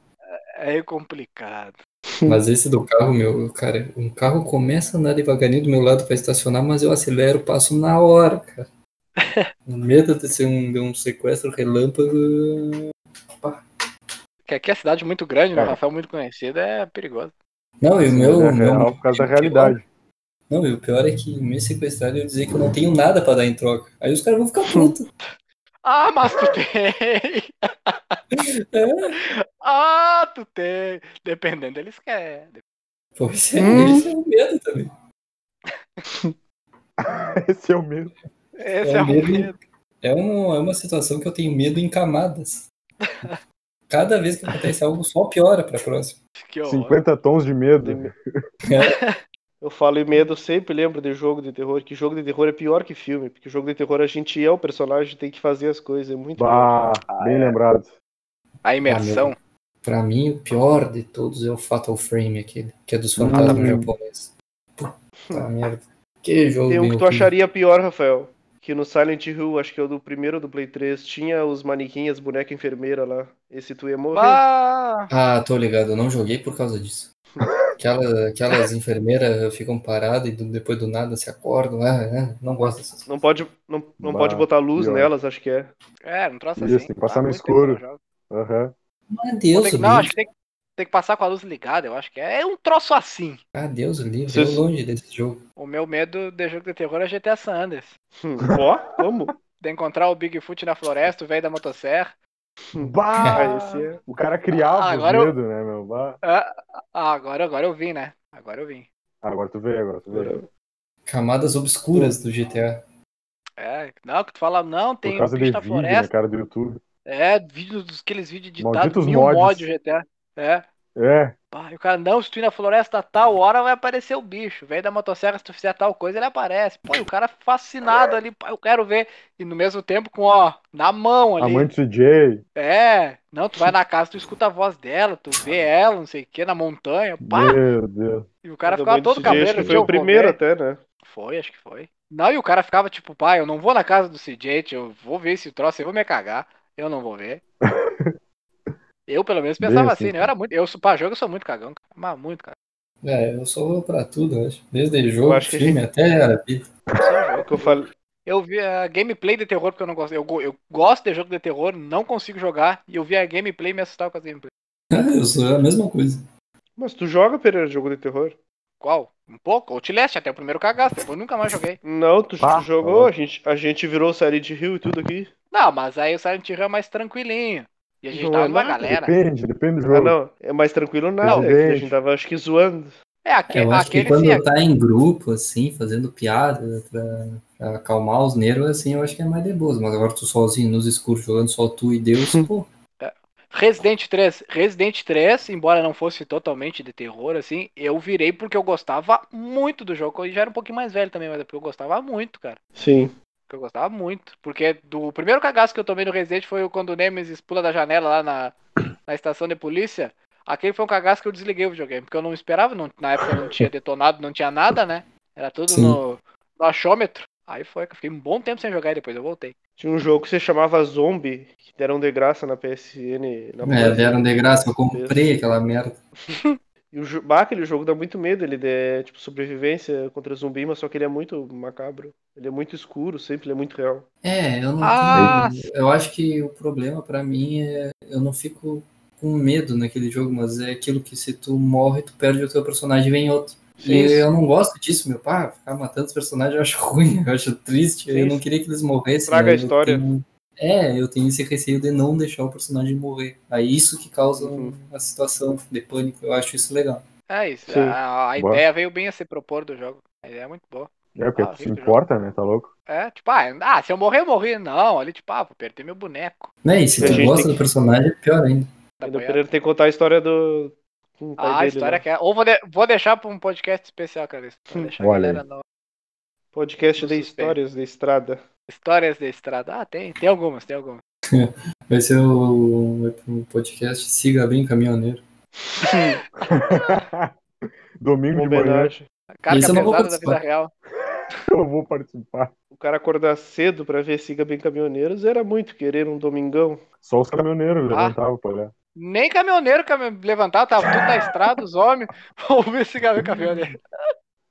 [SPEAKER 1] É complicado.
[SPEAKER 4] Mas esse do carro, meu, cara, um carro começa a andar devagarinho do meu lado para estacionar, mas eu acelero, passo na hora, cara. O medo de ser um, de um sequestro relâmpago.
[SPEAKER 1] Que aqui é cidade muito grande, né?
[SPEAKER 2] É.
[SPEAKER 1] Rafael muito conhecido, é perigoso.
[SPEAKER 4] Não, e o meu.
[SPEAKER 2] é
[SPEAKER 4] meu
[SPEAKER 2] real por causa da realidade.
[SPEAKER 4] Não, e o pior é que me sequestraram e eu dizer que eu não tenho nada pra dar em troca. Aí os caras vão ficar putos.
[SPEAKER 1] Ah, mas tu tem!
[SPEAKER 4] É,
[SPEAKER 1] Ah, tu tem! Dependendo, eles querem.
[SPEAKER 4] pois é,
[SPEAKER 2] Hum.
[SPEAKER 4] esse é o medo também.
[SPEAKER 2] Esse é o mesmo.
[SPEAKER 1] Esse
[SPEAKER 4] É
[SPEAKER 1] é, o
[SPEAKER 4] mesmo.
[SPEAKER 1] medo.
[SPEAKER 4] É, um, é uma situação que eu tenho medo em camadas. Cada vez que acontece algo, só piora pra próxima.
[SPEAKER 1] Que horror.
[SPEAKER 2] 50 tons de medo.
[SPEAKER 3] Eu falo em medo, sempre lembro de jogo de terror, que jogo de terror é pior que filme, porque jogo de terror a gente é o personagem, tem que fazer as coisas, é muito pior.
[SPEAKER 2] Bah, bem lembrado.
[SPEAKER 1] A imersão.
[SPEAKER 4] Pra mim, o pior de todos é o Fatal Frame, aquele, que é dos fantasmas
[SPEAKER 2] Hum.
[SPEAKER 4] japoneses. Puta merda. Que jogo
[SPEAKER 3] Tem um que tu acharia pior, Rafael, que no Silent Hill, acho que é o do primeiro do Play 3, tinha os manequins, boneca enfermeira lá. Esse tu ia morrer.
[SPEAKER 1] Bah!
[SPEAKER 4] Ah, tô ligado, eu não joguei por causa disso. Aquela, aquelas enfermeiras ficam paradas e do- depois do nada se acordam. Ah, não gosto dessas coisas.
[SPEAKER 3] Não pode, não, não
[SPEAKER 2] Bah,
[SPEAKER 3] pode botar luz
[SPEAKER 2] pior.
[SPEAKER 3] nelas, acho que é.
[SPEAKER 1] É, não
[SPEAKER 2] Isso,
[SPEAKER 1] assim.
[SPEAKER 2] tem que passar
[SPEAKER 1] Ah,
[SPEAKER 2] no escuro. Aham.
[SPEAKER 4] Ah,
[SPEAKER 1] Vou
[SPEAKER 4] Deus
[SPEAKER 1] que-
[SPEAKER 4] o
[SPEAKER 1] Não, acho que tem, que- tem que passar com a luz ligada, eu acho que é. É um troço assim.
[SPEAKER 4] Ah, Deus o livre.
[SPEAKER 3] Vocês-
[SPEAKER 4] Eu longe desse jogo.
[SPEAKER 1] O meu medo de jogo de terror é GTA San Andreas.
[SPEAKER 3] Hum, Ó, como?
[SPEAKER 1] De encontrar o Bigfoot na floresta, o velho da motosserra.
[SPEAKER 2] Bah!
[SPEAKER 3] Ah, esse é.
[SPEAKER 2] O cara criava
[SPEAKER 1] Ah,
[SPEAKER 2] os
[SPEAKER 1] agora eu-
[SPEAKER 2] medo, né, meu? Bah.
[SPEAKER 1] Ah, agora, agora eu vim, né? Agora eu vim.
[SPEAKER 2] Agora tu vê, agora tu vê.
[SPEAKER 4] Camadas obscuras do GTA.
[SPEAKER 1] É, não, que tu fala, não,
[SPEAKER 2] Por
[SPEAKER 1] tem um
[SPEAKER 2] causa de
[SPEAKER 1] bicho na
[SPEAKER 2] vídeo, né,
[SPEAKER 1] floresta.
[SPEAKER 2] cara, do YouTube.
[SPEAKER 1] É, vídeos dos aqueles vídeos editados,
[SPEAKER 2] Malditos
[SPEAKER 1] mil
[SPEAKER 2] mods.
[SPEAKER 1] mods do GTA. É.
[SPEAKER 2] É,
[SPEAKER 1] Pá, e o cara, não, se tu ir na floresta a tal hora vai aparecer o bicho. Velho da motosserra, se tu fizer tal coisa, ele aparece. Pô, e o cara fascinado ali, pá, eu quero ver. E no mesmo tempo com, ó, na mão ali.
[SPEAKER 2] amante CJ.
[SPEAKER 1] É, não, tu vai na casa, tu escuta a voz dela, tu vê ela, não sei o que, na montanha, pá.
[SPEAKER 2] Meu Deus.
[SPEAKER 1] E o cara
[SPEAKER 3] Do
[SPEAKER 1] ficava todo
[SPEAKER 3] CJ, acho
[SPEAKER 1] cabreiro.
[SPEAKER 3] que foi o primeiro até, né?
[SPEAKER 1] Foi, acho que foi. Não, e o cara ficava tipo, pai, eu não vou na casa do CJ, eu vou ver esse troço, eu vou me cagar. Eu não vou ver. eu, pelo menos, pensava
[SPEAKER 2] assim,
[SPEAKER 1] assim, né? Eu era muito. Eu, pra jogo, eu sou muito cagão, cara. Mas muito cagão.
[SPEAKER 4] É, eu sou pra tudo, eu acho. Desde jogo,
[SPEAKER 3] acho que a
[SPEAKER 4] filme, até a vida.
[SPEAKER 3] É o que eu falei.
[SPEAKER 1] Eu vi a gameplay de terror porque eu não gosto. Eu, eu gosto de jogo de terror, não consigo jogar. E eu vi a gameplay e me assustava com as gameplays.
[SPEAKER 4] Ah, eu sou a mesma coisa.
[SPEAKER 3] Mas tu joga, Pereira, jogo de terror?
[SPEAKER 1] Qual? Um pouco? Outlast, até o primeiro cagaço, depois nunca mais joguei.
[SPEAKER 3] Não, tu, tu
[SPEAKER 2] Ah,
[SPEAKER 3] jogou, a gente, a gente virou Silent Hill e tudo aqui.
[SPEAKER 1] Não, mas aí o Silent Hill é mais tranquilinho. E a gente
[SPEAKER 3] Não
[SPEAKER 1] tava
[SPEAKER 3] é
[SPEAKER 1] numa galera.
[SPEAKER 2] Depende, depende do
[SPEAKER 3] Ah,
[SPEAKER 2] jogo.
[SPEAKER 3] não, é mais tranquilo nada,
[SPEAKER 2] Não,
[SPEAKER 3] é que a
[SPEAKER 2] gente.
[SPEAKER 3] tava, acho que, zoando.
[SPEAKER 1] É, aque-
[SPEAKER 4] Eu acho que
[SPEAKER 1] aquele
[SPEAKER 4] quando
[SPEAKER 1] sim.
[SPEAKER 4] tá em grupo, assim, fazendo piada pra, pra acalmar os nervos, assim, eu acho que é mais de boas. Mas agora tu sozinho nos escuros, jogando só tu e Deus, pô.
[SPEAKER 1] Resident 3, Resident 3, embora não fosse totalmente de terror, assim, eu virei porque eu gostava muito do jogo. Eu já era um pouquinho mais velho também, mas é porque eu gostava muito, cara.
[SPEAKER 3] Sim.
[SPEAKER 1] Porque eu gostava muito. Porque do primeiro cagaço que eu tomei no Resident foi quando o Nemesis pula da janela lá na, na estação de polícia. Aquele foi um cagaço que eu desliguei o videogame, porque eu não esperava, não- na época não tinha detonado, não tinha nada, né? Era tudo
[SPEAKER 4] Sim.
[SPEAKER 1] no, no achômetro. Aí foi, que eu fiquei um bom tempo sem jogar e depois eu voltei.
[SPEAKER 3] Tinha um jogo que se chamava Zombie, que deram de graça na PSN. Na
[SPEAKER 4] É, deram de graça, eu comprei aquela merda.
[SPEAKER 3] E o bah, aquele jogo dá muito medo, ele é tipo sobrevivência contra zumbi, mas só que ele é muito macabro. Ele é muito escuro, sempre ele é muito real.
[SPEAKER 4] É, eu não
[SPEAKER 1] Ah,
[SPEAKER 4] tenho. Eu acho que o problema pra mim é. Eu não fico com medo naquele jogo, mas é aquilo que se tu morre, tu perde o teu personagem e vem outro.
[SPEAKER 3] Sim,
[SPEAKER 4] e eu não gosto disso, meu pá, ficar matando os personagens eu acho ruim, eu acho triste.
[SPEAKER 3] Sim,
[SPEAKER 4] eu não queria que eles morressem.
[SPEAKER 3] Estraga a
[SPEAKER 4] eu
[SPEAKER 3] história.
[SPEAKER 4] tenho- É, eu tenho esse receio de não deixar o personagem morrer. Aí isso que causa
[SPEAKER 3] Uhum.
[SPEAKER 4] a situação de pânico, eu acho isso legal.
[SPEAKER 1] É isso.
[SPEAKER 3] Sim.
[SPEAKER 1] A, a ideia veio bem a se propor do jogo. A ideia é muito boa.
[SPEAKER 2] É, porque
[SPEAKER 1] Ah,
[SPEAKER 2] tu se importa, né? Tá louco?
[SPEAKER 1] É, tipo, ah, ah, se eu morrer, eu morri. Não, ali, tipo, ah, vou perder meu boneco.
[SPEAKER 4] Né? E se
[SPEAKER 3] A
[SPEAKER 4] tu gosta
[SPEAKER 3] tem
[SPEAKER 4] do personagem, é pior ainda.
[SPEAKER 3] Ainda o
[SPEAKER 1] apoiado.
[SPEAKER 3] Pereira tem que contar a história do.
[SPEAKER 1] Ah, a história
[SPEAKER 3] lá.
[SPEAKER 1] que é. Ou vou, de- vou deixar pra um podcast especial, cara. Vou deixar a
[SPEAKER 2] Olha
[SPEAKER 1] galera
[SPEAKER 2] aí.
[SPEAKER 1] no...
[SPEAKER 3] Podcast de histórias da estrada.
[SPEAKER 1] Histórias da estrada. Ah, tem, tem algumas, tem algumas.
[SPEAKER 4] Vai ser o, podcast Siga Bem Caminhoneiro.
[SPEAKER 2] Domingo
[SPEAKER 3] Uma
[SPEAKER 2] de manhã.
[SPEAKER 3] homenagem.
[SPEAKER 1] A carga
[SPEAKER 4] Isso eu não vou
[SPEAKER 1] pesada da
[SPEAKER 4] participar.
[SPEAKER 1] vida real.
[SPEAKER 2] eu vou participar.
[SPEAKER 3] O cara acordar cedo pra ver Siga Bem Caminhoneiros era muito querer um domingão.
[SPEAKER 2] Só os caminhoneiros
[SPEAKER 1] Ah.
[SPEAKER 2] levantavam pra olhar.
[SPEAKER 1] Nem caminhoneiro cam- levantava, tava tudo na estrada, os homens. Vamos ver se caminhão caminhoneiro.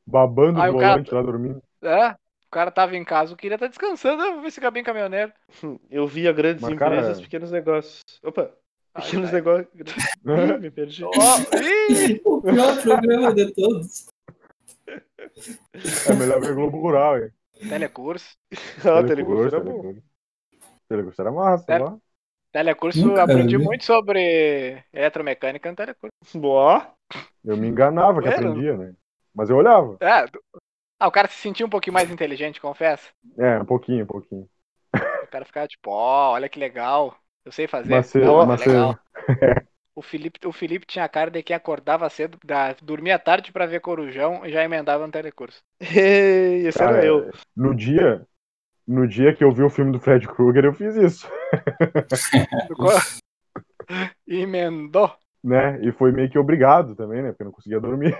[SPEAKER 2] Babando
[SPEAKER 1] Aí
[SPEAKER 2] o
[SPEAKER 1] o cara-
[SPEAKER 2] volante lá dormindo.
[SPEAKER 1] É, o cara tava em casa, eu queria estar descansando, vamos ver se caminhão caminhoneiro.
[SPEAKER 3] Eu via grandes
[SPEAKER 2] Mas,
[SPEAKER 3] empresas,
[SPEAKER 2] cara-
[SPEAKER 3] pequenos negócios. Opa, pequenos negócios. Me perdi.
[SPEAKER 1] Ih,
[SPEAKER 4] O pior programa de todos.
[SPEAKER 2] É melhor ver Globo Rural, hein?
[SPEAKER 1] telecurso.
[SPEAKER 3] Ah, telecurso era bom.
[SPEAKER 2] telecurso. Telecurso era massa, lá.
[SPEAKER 1] Telecurso,
[SPEAKER 4] Nunca
[SPEAKER 1] aprendi muito sobre eletromecânica no telecurso.
[SPEAKER 3] Boa.
[SPEAKER 2] Eu me enganava que
[SPEAKER 1] Era.
[SPEAKER 2] aprendia, né? Mas eu olhava.
[SPEAKER 1] É, ah, o cara se sentia um pouquinho mais inteligente, confessa.
[SPEAKER 2] É, um pouquinho, um pouquinho.
[SPEAKER 1] O cara ficava tipo, ó, olha que legal. Eu sei fazer.
[SPEAKER 2] Mas
[SPEAKER 1] Não,
[SPEAKER 2] mas
[SPEAKER 1] é legal. O Felipe, o Felipe tinha a cara de quem acordava cedo, da, dormia tarde pra ver Corujão e já emendava no telecurso.
[SPEAKER 3] Ei, esse
[SPEAKER 2] Cara,
[SPEAKER 3] era eu.
[SPEAKER 2] No dia, no dia que eu vi o filme do Fred Krueger, eu fiz isso,
[SPEAKER 1] Emendou.
[SPEAKER 2] né? E foi meio que obrigado também, né? Porque eu não conseguia dormir.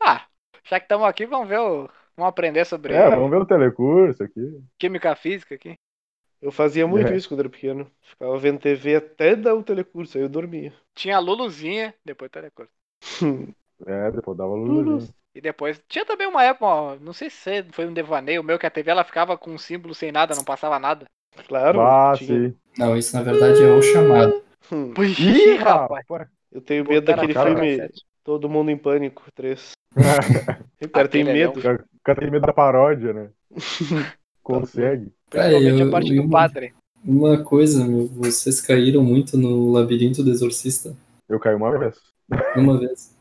[SPEAKER 1] Ah, já que estamos aqui, vamos ver o. Vamos aprender sobre
[SPEAKER 2] É, vamos ver o telecurso aqui.
[SPEAKER 1] química física aqui.
[SPEAKER 3] Eu fazia muito
[SPEAKER 2] É.
[SPEAKER 3] isso quando era pequeno. Ficava vendo TV até dar o telecurso, aí eu dormia.
[SPEAKER 1] Tinha a Luluzinha, depois o telecurso.
[SPEAKER 2] É, depois dava luz.
[SPEAKER 1] E depois. Tinha também uma época, ó, não sei se foi um devaneio meu, que a TV ela ficava com um símbolo sem nada, não passava nada.
[SPEAKER 3] Claro.
[SPEAKER 2] Ah,
[SPEAKER 3] tinha.
[SPEAKER 2] sim.
[SPEAKER 4] Não, isso na verdade é o chamado.
[SPEAKER 1] Ih, rapaz.
[SPEAKER 3] Eu tenho medo
[SPEAKER 1] Botaram
[SPEAKER 3] daquele
[SPEAKER 1] cara
[SPEAKER 3] filme
[SPEAKER 1] sete.
[SPEAKER 3] Todo Mundo em Pânico 3. O cara tem
[SPEAKER 1] é um
[SPEAKER 3] medo.
[SPEAKER 2] O cara- tem medo da paródia, né? Consegue.
[SPEAKER 1] Principalmente
[SPEAKER 4] eu-
[SPEAKER 1] a parte
[SPEAKER 4] eu-
[SPEAKER 1] do padre.
[SPEAKER 4] Uma coisa, meu, vocês caíram muito no labirinto do exorcista.
[SPEAKER 2] Eu caí uma vez.
[SPEAKER 4] Uma vez.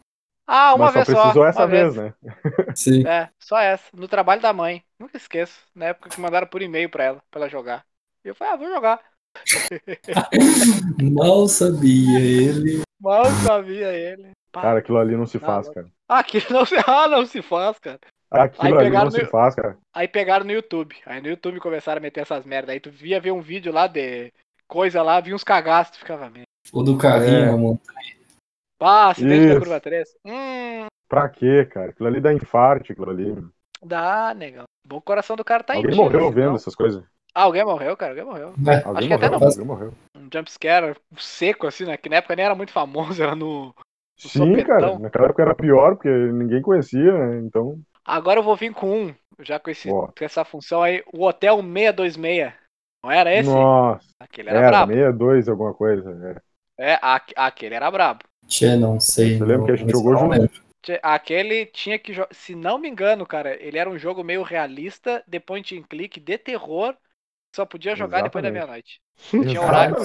[SPEAKER 1] Ah, uma
[SPEAKER 2] Mas
[SPEAKER 1] vez
[SPEAKER 2] só
[SPEAKER 1] só.
[SPEAKER 2] precisou
[SPEAKER 1] uma
[SPEAKER 2] essa vez, né?
[SPEAKER 4] Sim.
[SPEAKER 1] É, só essa. No trabalho da mãe. Nunca esqueço. Na época que mandaram por e-mail pra ela, pra ela jogar. E eu falei, ah, vou jogar.
[SPEAKER 4] Mal sabia ele.
[SPEAKER 1] Mal sabia ele. Pá.
[SPEAKER 2] Cara, aquilo ali não se faz,
[SPEAKER 1] não.
[SPEAKER 2] cara.
[SPEAKER 1] Ah, aquilo não se, ah, não se faz, cara.
[SPEAKER 2] Aquilo
[SPEAKER 1] Aí
[SPEAKER 2] ali
[SPEAKER 1] pegaram
[SPEAKER 2] não se
[SPEAKER 1] no-
[SPEAKER 2] faz, cara.
[SPEAKER 1] Aí pegaram no YouTube. Aí no YouTube começaram a meter essas merda. Aí tu via ver um vídeo lá de coisa lá, via uns cagaços, tu ficava vendo.
[SPEAKER 4] O do carrinho,
[SPEAKER 2] É.
[SPEAKER 4] montanha.
[SPEAKER 1] Pá, acidente da
[SPEAKER 2] Isso.
[SPEAKER 1] curva 3. Hum,
[SPEAKER 2] Pra quê, cara? Aquilo ali dá infarte, aquilo ali.
[SPEAKER 1] dá, negão. Bom coração do cara tá em
[SPEAKER 2] Alguém
[SPEAKER 1] dia,
[SPEAKER 2] morreu
[SPEAKER 1] senão-
[SPEAKER 2] vendo essas coisas.
[SPEAKER 1] Ah, alguém morreu, cara, alguém morreu.
[SPEAKER 4] É,
[SPEAKER 2] Alguém
[SPEAKER 1] que até
[SPEAKER 2] morreu,
[SPEAKER 1] não.
[SPEAKER 2] alguém morreu.
[SPEAKER 1] Um jumpscare seco, assim, né? Que na época nem era muito famoso, era no.
[SPEAKER 2] Sim,
[SPEAKER 1] sopetão.
[SPEAKER 2] cara. Naquela época era pior, porque ninguém conhecia, né? Então,
[SPEAKER 1] Agora eu vou vir com um, já com, esse, com essa função aí, o Hotel 626. Não era esse?
[SPEAKER 2] nossa,
[SPEAKER 1] Aquele era,
[SPEAKER 2] era,
[SPEAKER 1] brabo.
[SPEAKER 2] 62 alguma coisa. É.
[SPEAKER 1] É, a- aquele era brabo.
[SPEAKER 4] Tchê, não sei.
[SPEAKER 2] Você lembra que a gente jogou junto?
[SPEAKER 4] lembro.
[SPEAKER 1] Tche- Aquele tinha que jogar. Se não me engano, cara, ele era um jogo meio realista, de point and click, de terror. Só podia jogar depois da
[SPEAKER 2] Exatamente.
[SPEAKER 1] meia-noite. Tinha horário.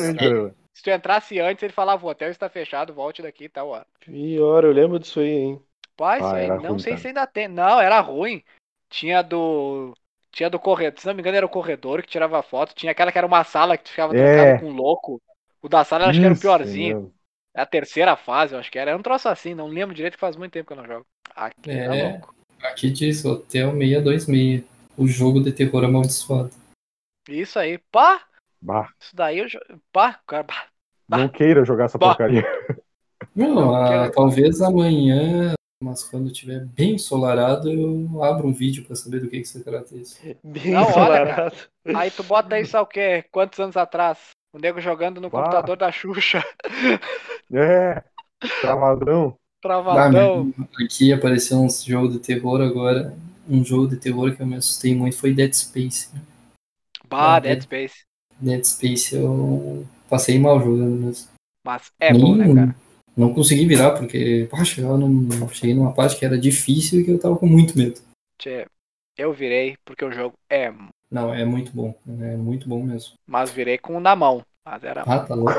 [SPEAKER 1] Se tu entrasse antes, ele falava: o hotel está fechado, volte daqui e tal hora.
[SPEAKER 3] Pior, eu lembro disso aí, hein?
[SPEAKER 1] Pai, isso
[SPEAKER 2] Ah,
[SPEAKER 1] aí, não
[SPEAKER 2] ruim,
[SPEAKER 1] sei
[SPEAKER 2] cara.
[SPEAKER 1] se ainda tem. Não, era ruim. Tinha do. Tinha do corredor. Se não me engano, era o corredor que tirava foto. Tinha aquela que era uma sala que tu ficava
[SPEAKER 2] É.
[SPEAKER 1] trancado com um louco. O da sala eu acho que era o piorzinho. É a terceira fase, eu acho que era. Era um troço assim, não lembro direito que faz muito tempo que eu não jogo. Aqui era
[SPEAKER 4] É.
[SPEAKER 1] louco.
[SPEAKER 4] Aqui diz Hotel 626. O jogo de terror amaldiçoado.
[SPEAKER 1] Isso aí, pá!
[SPEAKER 2] Bah,
[SPEAKER 1] Isso daí eu. Pá, cara, pá.
[SPEAKER 2] não queira jogar essa
[SPEAKER 1] Bah.
[SPEAKER 2] porcaria.
[SPEAKER 4] Não, ah,
[SPEAKER 1] quero-
[SPEAKER 4] talvez amanhã, mas quando tiver bem ensolarado, eu abro um vídeo pra saber do que, que se trata isso.
[SPEAKER 3] Bem
[SPEAKER 1] Não, olha,
[SPEAKER 3] ensolarado.
[SPEAKER 1] Aí tu bota isso há o quê? Quantos anos atrás? O nego jogando no
[SPEAKER 2] Bah.
[SPEAKER 1] computador da Xuxa.
[SPEAKER 2] É, travadão.
[SPEAKER 1] Travadão.
[SPEAKER 4] Ah, aqui apareceu um jogo de terror agora. Um jogo de terror que eu me assustei muito foi Dead Space. né?
[SPEAKER 1] bah,
[SPEAKER 4] Ah,
[SPEAKER 1] Dead
[SPEAKER 4] é.
[SPEAKER 1] Space.
[SPEAKER 4] Dead Space eu passei mal jogando mesmo.
[SPEAKER 1] Mas é bom, né, cara?
[SPEAKER 4] Não consegui virar porque pá, chegava num- cheguei numa parte que era difícil e que eu tava com muito medo.
[SPEAKER 1] Tchê, eu virei porque o jogo é.
[SPEAKER 4] Não, é muito bom. É muito bom mesmo.
[SPEAKER 1] Mas virei com um na mão. Mas era.
[SPEAKER 4] Ah, tá louco.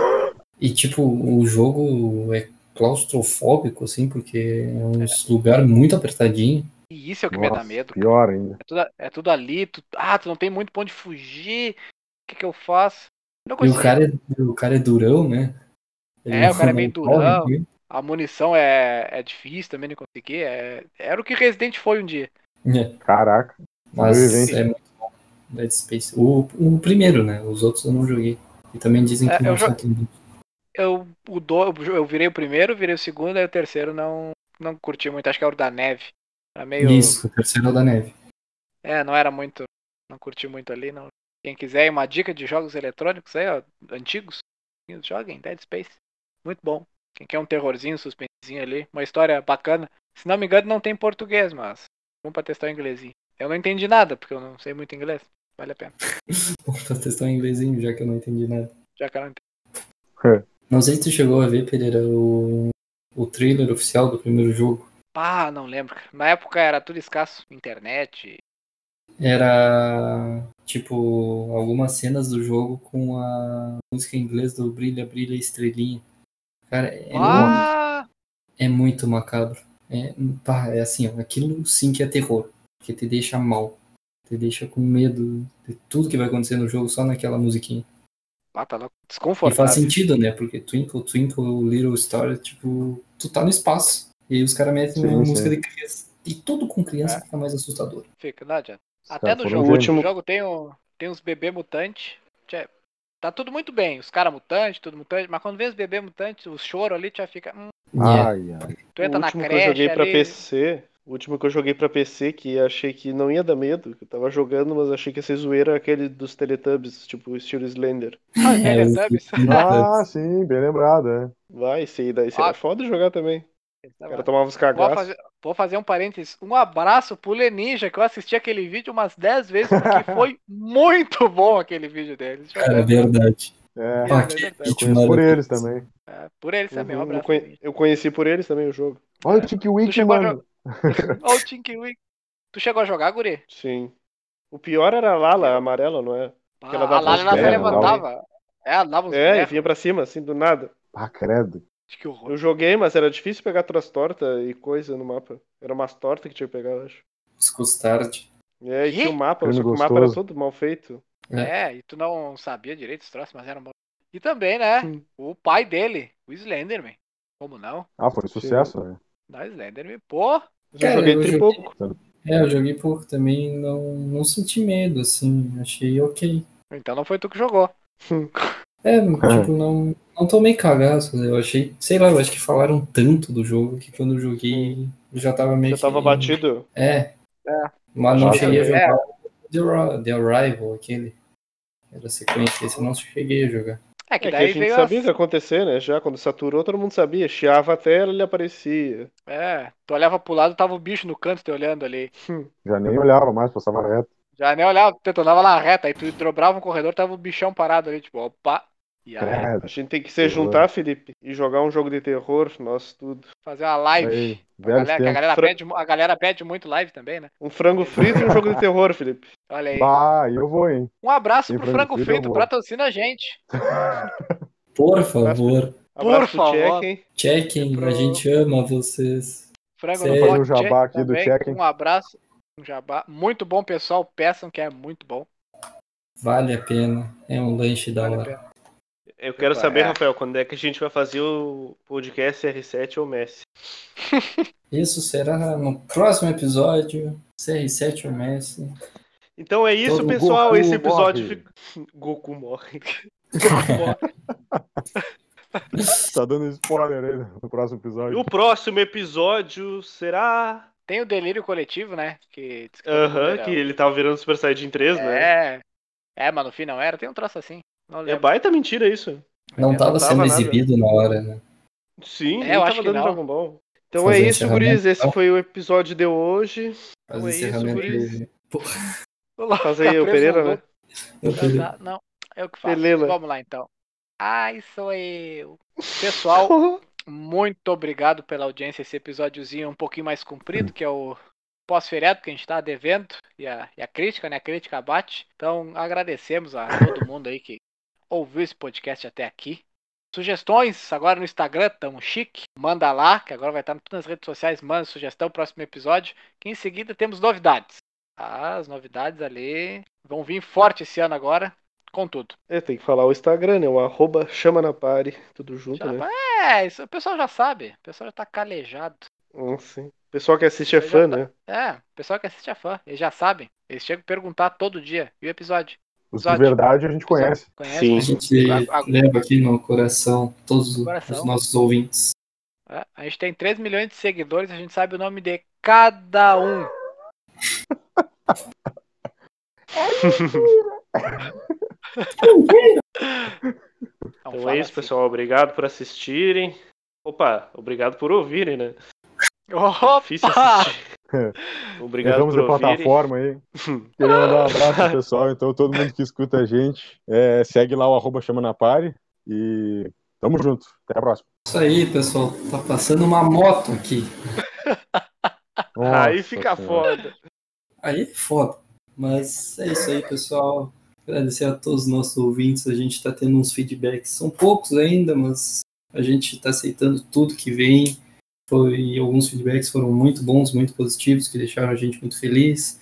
[SPEAKER 4] E tipo, o jogo é claustrofóbico, assim, porque é um lugar muito apertadinho.
[SPEAKER 1] E isso é o que me dá
[SPEAKER 2] Nossa,
[SPEAKER 1] medo.
[SPEAKER 2] Pior ainda.
[SPEAKER 1] É tudo, é tudo ali. Tu, ah, tu não tem muito pra onde fugir. O que, que eu faço? Não
[SPEAKER 4] E o cara, é, o cara é durão, né?
[SPEAKER 1] É, o cara é
[SPEAKER 4] não
[SPEAKER 1] bem
[SPEAKER 4] corre,
[SPEAKER 1] durão.
[SPEAKER 4] né?
[SPEAKER 1] A munição é, é difícil também de conseguir. É, era o que Resident foi um dia.
[SPEAKER 4] É,
[SPEAKER 2] Caraca.
[SPEAKER 4] mas é muito bom. Dead Space. O, o primeiro, né? Os outros eu não joguei. E também dizem
[SPEAKER 1] É,
[SPEAKER 4] que
[SPEAKER 1] eu
[SPEAKER 4] não são tão.
[SPEAKER 1] Eu, o do, eu virei o primeiro, virei o segundo, aí o terceiro não, não curti muito. Acho que era o da neve. Era meio.
[SPEAKER 4] Isso, o terceiro é o da neve.
[SPEAKER 1] É, não era muito. Não curti muito ali, não. Quem quiser uma dica de jogos eletrônicos aí, ó, antigos, joguem Dead Space. Muito bom. Quem quer um terrorzinho, suspensinho ali, uma história bacana. Se não me engano, não tem português, mas vamos pra testar o inglesinho. Eu não entendi nada, porque eu não sei muito inglês. Vale a pena.
[SPEAKER 4] pra testar o inglesinho, já que eu não entendi nada.
[SPEAKER 1] Já que eu não entendi.
[SPEAKER 4] Não sei se tu chegou a ver, Pereira, o, o trailer oficial do primeiro jogo.
[SPEAKER 1] Ah, não lembro. Na época era tudo escasso. Internet.
[SPEAKER 4] Era tipo algumas cenas do jogo com a música em inglês do Brilha, Brilha Estrelinha. Cara, é,
[SPEAKER 1] Ah!
[SPEAKER 4] muito, é muito macabro. É, pá, é assim, ó, aquilo sim que é terror. Que te deixa mal. Te deixa com medo de tudo que vai acontecer no jogo só naquela musiquinha.
[SPEAKER 1] Ah, tá louco.
[SPEAKER 4] E
[SPEAKER 1] Desconfortável.
[SPEAKER 4] faz sentido, né? Porque Twinkle, Twinkle, Little Star, tipo, tu tá no espaço. E aí os caras metem
[SPEAKER 2] Sim,
[SPEAKER 4] uma
[SPEAKER 2] sim.
[SPEAKER 4] música de criança. E tudo com criança
[SPEAKER 1] É.
[SPEAKER 4] fica mais assustador.
[SPEAKER 1] Fica, não adianta. Até no jogo.
[SPEAKER 3] último-
[SPEAKER 1] No jogo tem, um, tem uns bebê mutantes. Tchê, Tá tudo muito bem. Os caras mutantes, tudo mutante. Mas quando vê os bebê mutantes, o choro ali, tu já fica. Hum,
[SPEAKER 4] Yeah.
[SPEAKER 2] Ai, ai.
[SPEAKER 1] tu
[SPEAKER 3] O
[SPEAKER 1] entra na
[SPEAKER 3] último que eu
[SPEAKER 1] creche
[SPEAKER 3] joguei pra
[SPEAKER 1] ali.
[SPEAKER 3] PC, o último que eu joguei pra PC que achei que não ia dar medo, que eu tava jogando, mas achei que ia ser zoeira aquele dos Teletubbies, tipo estilo Slender.
[SPEAKER 1] Ah,
[SPEAKER 4] É,
[SPEAKER 1] Teletubbies.
[SPEAKER 2] Ah, sim, bem lembrado, é.
[SPEAKER 3] Vai, esse aí daí
[SPEAKER 1] Ah.
[SPEAKER 3] era foda jogar também. O cara tomava os
[SPEAKER 1] Vou fazer, vou fazer um parênteses. Um abraço pro Leninja, que eu assisti aquele vídeo umas 10 vezes, porque foi muito bom aquele vídeo deles.
[SPEAKER 4] Cara, é verdade.
[SPEAKER 2] É,
[SPEAKER 1] É, é
[SPEAKER 2] eu por eles também.
[SPEAKER 1] É, por eles também, um
[SPEAKER 3] eu,
[SPEAKER 1] abraço.
[SPEAKER 3] eu conheci por eles também o jogo.
[SPEAKER 2] Olha o
[SPEAKER 1] chegou a
[SPEAKER 2] mano.
[SPEAKER 1] Olha o Tinky Wink. Tu chegou a jogar, Guri?
[SPEAKER 3] Sim. O pior era a Lala, a amarela, não é?
[SPEAKER 1] Ah,
[SPEAKER 3] ela
[SPEAKER 1] a
[SPEAKER 3] dava
[SPEAKER 1] Lala
[SPEAKER 3] uns
[SPEAKER 1] ela se levantava. É, ela dava uns
[SPEAKER 3] É, e vinha pra cima, assim, do nada.
[SPEAKER 2] Ah, credo.
[SPEAKER 1] Que horror.
[SPEAKER 3] Eu joguei, mas era difícil pegar todas as tortas e coisa no mapa. Era umas tortas que tinha que pegar, eu acho.
[SPEAKER 4] Os custard.
[SPEAKER 3] É, e tinha um mapa, só que o mapa era todo mal feito.
[SPEAKER 1] É, e tu não sabia direito os troços, mas era bom. E também, né?
[SPEAKER 3] Hum.
[SPEAKER 1] O pai dele, o Slenderman. Como não?
[SPEAKER 2] Ah, foi um sucesso, né?
[SPEAKER 1] Da Slenderman, pô.
[SPEAKER 3] Eu
[SPEAKER 4] Cara,
[SPEAKER 3] joguei
[SPEAKER 4] eu joguei-
[SPEAKER 3] pouco.
[SPEAKER 4] É, eu joguei pouco também, não, não senti medo, assim, achei ok.
[SPEAKER 1] Então não foi tu que jogou.
[SPEAKER 4] É, tipo, não, não tomei cagaço, eu achei, sei lá, eu acho que falaram tanto do jogo que quando eu joguei eu já tava meio
[SPEAKER 3] Já tava
[SPEAKER 4] que...
[SPEAKER 3] batido.
[SPEAKER 4] É,
[SPEAKER 1] É.
[SPEAKER 4] mas não cheguei a
[SPEAKER 1] é.
[SPEAKER 4] jogar The, Arri- The Arrival, aquele. Era sequência, esse eu não cheguei a jogar.
[SPEAKER 1] É que
[SPEAKER 3] É que a
[SPEAKER 1] daí
[SPEAKER 3] gente
[SPEAKER 1] veio
[SPEAKER 3] sabia o
[SPEAKER 1] as...
[SPEAKER 3] que ia acontecer, né? Já quando saturou, todo mundo sabia. Chiava a tela, ele aparecia.
[SPEAKER 1] É, tu olhava pro lado, tava o bicho no canto te olhando ali.
[SPEAKER 2] Já nem olhava mais, passava reto.
[SPEAKER 1] Já nem olhava, tu andava na reta, aí tu dobrava um corredor, tava o bichão parado ali, tipo, opa. E.
[SPEAKER 3] A gente tem que se juntar, Felipe, e jogar um jogo de terror, nós tudo.
[SPEAKER 1] fazer uma live.
[SPEAKER 2] Aí,
[SPEAKER 1] A galera, que a, galera
[SPEAKER 3] Fra-
[SPEAKER 1] pede, a galera pede muito live também, né?
[SPEAKER 3] Um frango frito e um jogo de terror, Felipe.
[SPEAKER 1] Olha aí.
[SPEAKER 2] Bah, eu vou, hein?
[SPEAKER 1] Um abraço
[SPEAKER 2] Tem
[SPEAKER 1] pro
[SPEAKER 2] frango
[SPEAKER 1] Frango
[SPEAKER 2] frito,
[SPEAKER 1] Frito, patrocina a gente.
[SPEAKER 4] Por favor,
[SPEAKER 3] Abraço pro
[SPEAKER 1] favor.
[SPEAKER 3] Check, hein?
[SPEAKER 4] chequem,
[SPEAKER 1] Pro-
[SPEAKER 4] a gente ama vocês.
[SPEAKER 1] Frango
[SPEAKER 4] Sério?
[SPEAKER 1] no
[SPEAKER 2] jabá aqui do
[SPEAKER 1] também.
[SPEAKER 2] check-in.
[SPEAKER 1] Um abraço. Um jabá. Muito bom, pessoal. Peçam que é muito bom.
[SPEAKER 4] Vale a pena, é um lanche da
[SPEAKER 1] Vale a
[SPEAKER 4] hora.
[SPEAKER 3] Eu quero
[SPEAKER 1] É.
[SPEAKER 3] saber, Rafael, quando é que a gente vai fazer o podcast R7 ou Messi?
[SPEAKER 4] Isso será no próximo episódio, CR7 ou Messi.
[SPEAKER 3] Então é isso,
[SPEAKER 2] Todo
[SPEAKER 3] pessoal.
[SPEAKER 2] Goku
[SPEAKER 3] Esse episódio
[SPEAKER 2] morre.
[SPEAKER 3] fica. Goku morre.
[SPEAKER 2] Tá dando spoiler aí no próximo episódio.
[SPEAKER 3] o próximo episódio será.
[SPEAKER 1] Tem o delírio coletivo, né? Que,
[SPEAKER 3] Aham,
[SPEAKER 1] mundo era-
[SPEAKER 3] que ele tava virando Super Saiyajin 3, né?
[SPEAKER 1] É. É, mas no fim não era. Tem um troço assim.
[SPEAKER 3] É baita mentira isso.
[SPEAKER 4] Não
[SPEAKER 1] Não
[SPEAKER 4] tava
[SPEAKER 3] tava
[SPEAKER 4] sendo
[SPEAKER 3] nada.
[SPEAKER 4] exibido na hora, né?
[SPEAKER 3] Sim,
[SPEAKER 1] É, eu
[SPEAKER 3] tava
[SPEAKER 1] acho que
[SPEAKER 3] dando
[SPEAKER 1] não.
[SPEAKER 3] Dragon Ball. Então
[SPEAKER 4] Fazer
[SPEAKER 3] é isso, guris. Esse foi o episódio de hoje. Então é isso, guris.
[SPEAKER 4] de-
[SPEAKER 3] Faz aí o Pereira, né?
[SPEAKER 1] Não,
[SPEAKER 4] falei,
[SPEAKER 1] dá- não, eu que faço.
[SPEAKER 3] Pelela.
[SPEAKER 1] Vamos lá então. Ai, sou eu. Pessoal, muito obrigado pela audiência. Esse episódiozinho um pouquinho mais comprido, que é o pós-feriado que a gente tá devendo. E a, e a crítica, né? A crítica bate. Então agradecemos a todo mundo aí que ouviu esse podcast até aqui. Sugestões agora no Instagram, tamo chique. Manda lá, que agora vai estar em todas as redes sociais. Manda sugestão, próximo episódio. Que em seguida temos novidades. Ah, as novidades ali vão vir forte esse ano agora, com tudo.
[SPEAKER 3] É, tem que falar o Instagram, né? O arroba chama na pare, tudo junto,
[SPEAKER 1] Já-
[SPEAKER 3] né?
[SPEAKER 1] É, isso o pessoal já sabe. O pessoal já tá calejado.
[SPEAKER 3] Hum, sim. O pessoal que assiste é fã,
[SPEAKER 1] tá-
[SPEAKER 3] né?
[SPEAKER 1] É, o pessoal que assiste é fã. Eles já sabem. Eles chegam a perguntar todo dia. E o episódio?
[SPEAKER 2] Os de verdade a gente conhece.
[SPEAKER 1] Conhece?
[SPEAKER 3] Sim.
[SPEAKER 4] a gente
[SPEAKER 1] A- a-
[SPEAKER 4] leva aqui no coração todos os-
[SPEAKER 1] Coração.
[SPEAKER 4] os nossos ouvintes.
[SPEAKER 1] É, a gente tem 3 milhões de seguidores, a gente sabe o nome de cada um. Não
[SPEAKER 3] Então é isso,
[SPEAKER 1] assim.
[SPEAKER 3] pessoal. Obrigado por assistirem. Opa, obrigado por ouvirem, né? Difícil
[SPEAKER 1] Opa!
[SPEAKER 3] assistir. Obrigado
[SPEAKER 2] Erramos
[SPEAKER 3] por
[SPEAKER 2] plataforma aí. Queria mandar um abraço pessoal, então todo mundo que escuta a gente. é, segue lá o arroba chama na pare e tamo junto. Até a próxima.
[SPEAKER 4] Isso aí, pessoal. Tá passando uma moto aqui.
[SPEAKER 3] Aí
[SPEAKER 2] Nossa
[SPEAKER 3] fica
[SPEAKER 2] Senhora.
[SPEAKER 3] foda.
[SPEAKER 4] Aí é foda. Mas é isso aí, pessoal. Agradecer a todos os nossos ouvintes. A gente tá tendo uns feedbacks. São poucos ainda, mas a gente tá aceitando tudo que vem. Foi, alguns feedbacks foram muito bons, muito positivos, que deixaram a gente muito feliz.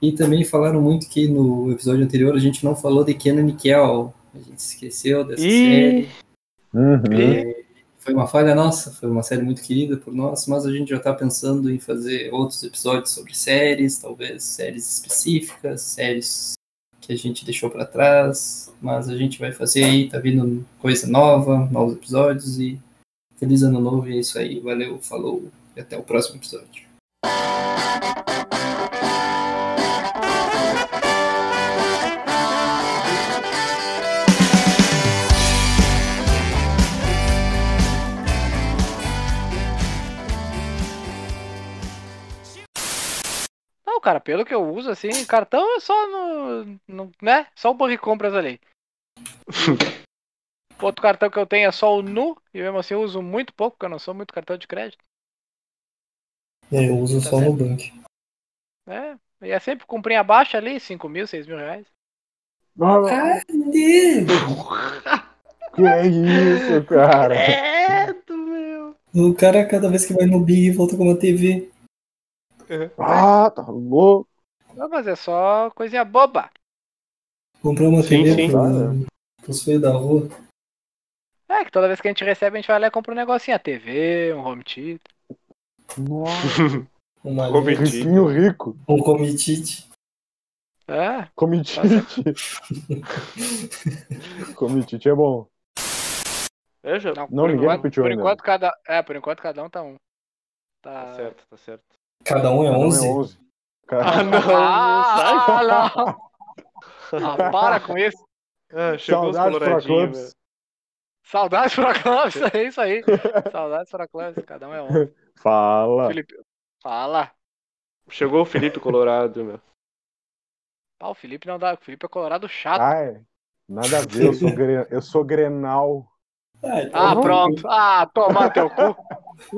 [SPEAKER 4] E também falaram muito que no episódio anterior a gente não falou de Kenan Nickel. A gente esqueceu dessa
[SPEAKER 3] Ih.
[SPEAKER 4] série.
[SPEAKER 2] Uhum.
[SPEAKER 4] Foi uma falha nossa, foi uma série muito querida por nós, mas a gente já está pensando em fazer outros episódios sobre séries, talvez séries específicas, séries que a gente deixou para trás, mas a gente vai fazer aí, tá vindo coisa nova, novos episódios e feliz ano novo e é isso aí, valeu, falou e até o próximo episódio.
[SPEAKER 1] Não, cara, pelo que eu uso, assim, cartão é só no. no- né? Só o banco de compras ali. Outro cartão que eu tenho é só o Nu, e mesmo assim eu uso muito pouco, porque eu não sou muito cartão de crédito.
[SPEAKER 4] É, eu uso
[SPEAKER 1] só no
[SPEAKER 4] banco.
[SPEAKER 1] É, e é sempre comprinha baixa ali, 5 mil, 6 mil reais.
[SPEAKER 2] Ah, que é isso, cara?
[SPEAKER 3] Credo, meu.
[SPEAKER 4] O cara, cada vez que vai no Big, volta com uma TV.
[SPEAKER 2] Ah, tá louco.
[SPEAKER 1] Não, mas é só coisinha boba.
[SPEAKER 4] Comprar uma
[SPEAKER 3] Sim,
[SPEAKER 4] TV
[SPEAKER 3] sim.
[SPEAKER 4] pro, pros feios da rua.
[SPEAKER 1] É, que toda vez que a gente recebe, a gente vai lá e compra um negocinho, a TV, um home theater.
[SPEAKER 2] Nossa,
[SPEAKER 4] Uma
[SPEAKER 3] Comitite.
[SPEAKER 2] riquinho rico.
[SPEAKER 4] um comitite.
[SPEAKER 1] É,
[SPEAKER 2] Comitite. Comitite é bom.
[SPEAKER 3] É, já.
[SPEAKER 1] não,
[SPEAKER 2] Não,
[SPEAKER 1] por
[SPEAKER 2] ninguém
[SPEAKER 1] enquanto,
[SPEAKER 2] repetiu
[SPEAKER 1] por
[SPEAKER 2] ainda.
[SPEAKER 1] enquanto cada, é, por enquanto cada um tá um.
[SPEAKER 3] Tá
[SPEAKER 1] Tá.
[SPEAKER 3] certo, tá certo.
[SPEAKER 4] Cada um é
[SPEAKER 2] Cada um
[SPEAKER 4] 11.
[SPEAKER 2] é 11. Cara,
[SPEAKER 3] Ah, não,
[SPEAKER 1] Ah,
[SPEAKER 3] não.
[SPEAKER 1] Ah, para com isso.
[SPEAKER 3] Ah, chegou os
[SPEAKER 2] Saudades pra
[SPEAKER 3] coloradinhos.
[SPEAKER 1] Saudades pra Clóvis, é isso aí. Saudades pra Clóvis, cada um é um.
[SPEAKER 2] Fala.
[SPEAKER 1] Felipe, fala.
[SPEAKER 3] Chegou o Felipe Colorado, meu.
[SPEAKER 1] Ah, o Felipe não dá, o Felipe é colorado chato.
[SPEAKER 2] Ai, nada a ver, eu sou, gre... eu sou Grenal.
[SPEAKER 4] Ah, então
[SPEAKER 1] Ah, pronto. Ah, toma teu cu.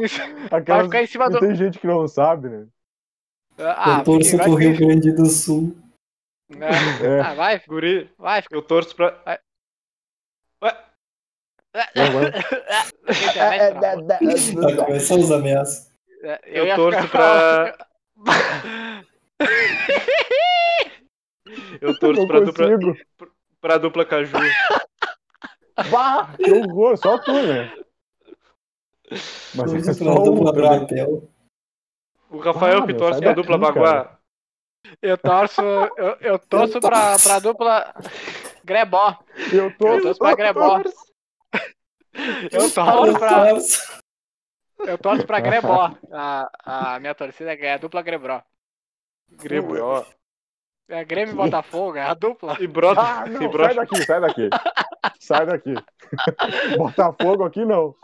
[SPEAKER 1] Isso. Vai
[SPEAKER 2] Aquelas...
[SPEAKER 1] ficar em cima do.
[SPEAKER 2] Tem gente que não sabe, né?
[SPEAKER 1] Ah,
[SPEAKER 4] eu torço pro Rio Grande do Sul.
[SPEAKER 1] É.
[SPEAKER 2] É.
[SPEAKER 1] Ah, vai,
[SPEAKER 3] Guri,
[SPEAKER 1] vai.
[SPEAKER 3] eu torço pra.
[SPEAKER 2] Vai.
[SPEAKER 1] Travou.
[SPEAKER 4] Vai começar os ameaças.
[SPEAKER 1] É,
[SPEAKER 3] Eu
[SPEAKER 1] ia
[SPEAKER 3] torço
[SPEAKER 1] ficar-
[SPEAKER 3] Eu torço pra dupla, pra dupla Caju.
[SPEAKER 2] Bah, que horror, só tu, né? Mas
[SPEAKER 4] Torço
[SPEAKER 2] é
[SPEAKER 4] pra
[SPEAKER 2] só
[SPEAKER 4] dupla
[SPEAKER 2] um.
[SPEAKER 4] Brapel.
[SPEAKER 3] O Rafael
[SPEAKER 2] Ah,
[SPEAKER 3] que torce pra dupla Baguá.
[SPEAKER 1] Eu torço, eu, eu torço pra, pra dupla Grebó.
[SPEAKER 2] Eu tô
[SPEAKER 1] Eu torço pra Grebó. Eu torço pra, eu torço pra Grebó. A, a minha torcida é a dupla Grebró.
[SPEAKER 3] Grêmio, ó.
[SPEAKER 1] É Grêmio e Botafogo, é a dupla.
[SPEAKER 3] E brota.
[SPEAKER 2] Ah, não,
[SPEAKER 3] e brota.
[SPEAKER 2] sai daqui, sai daqui. Sai daqui. Botafogo aqui não.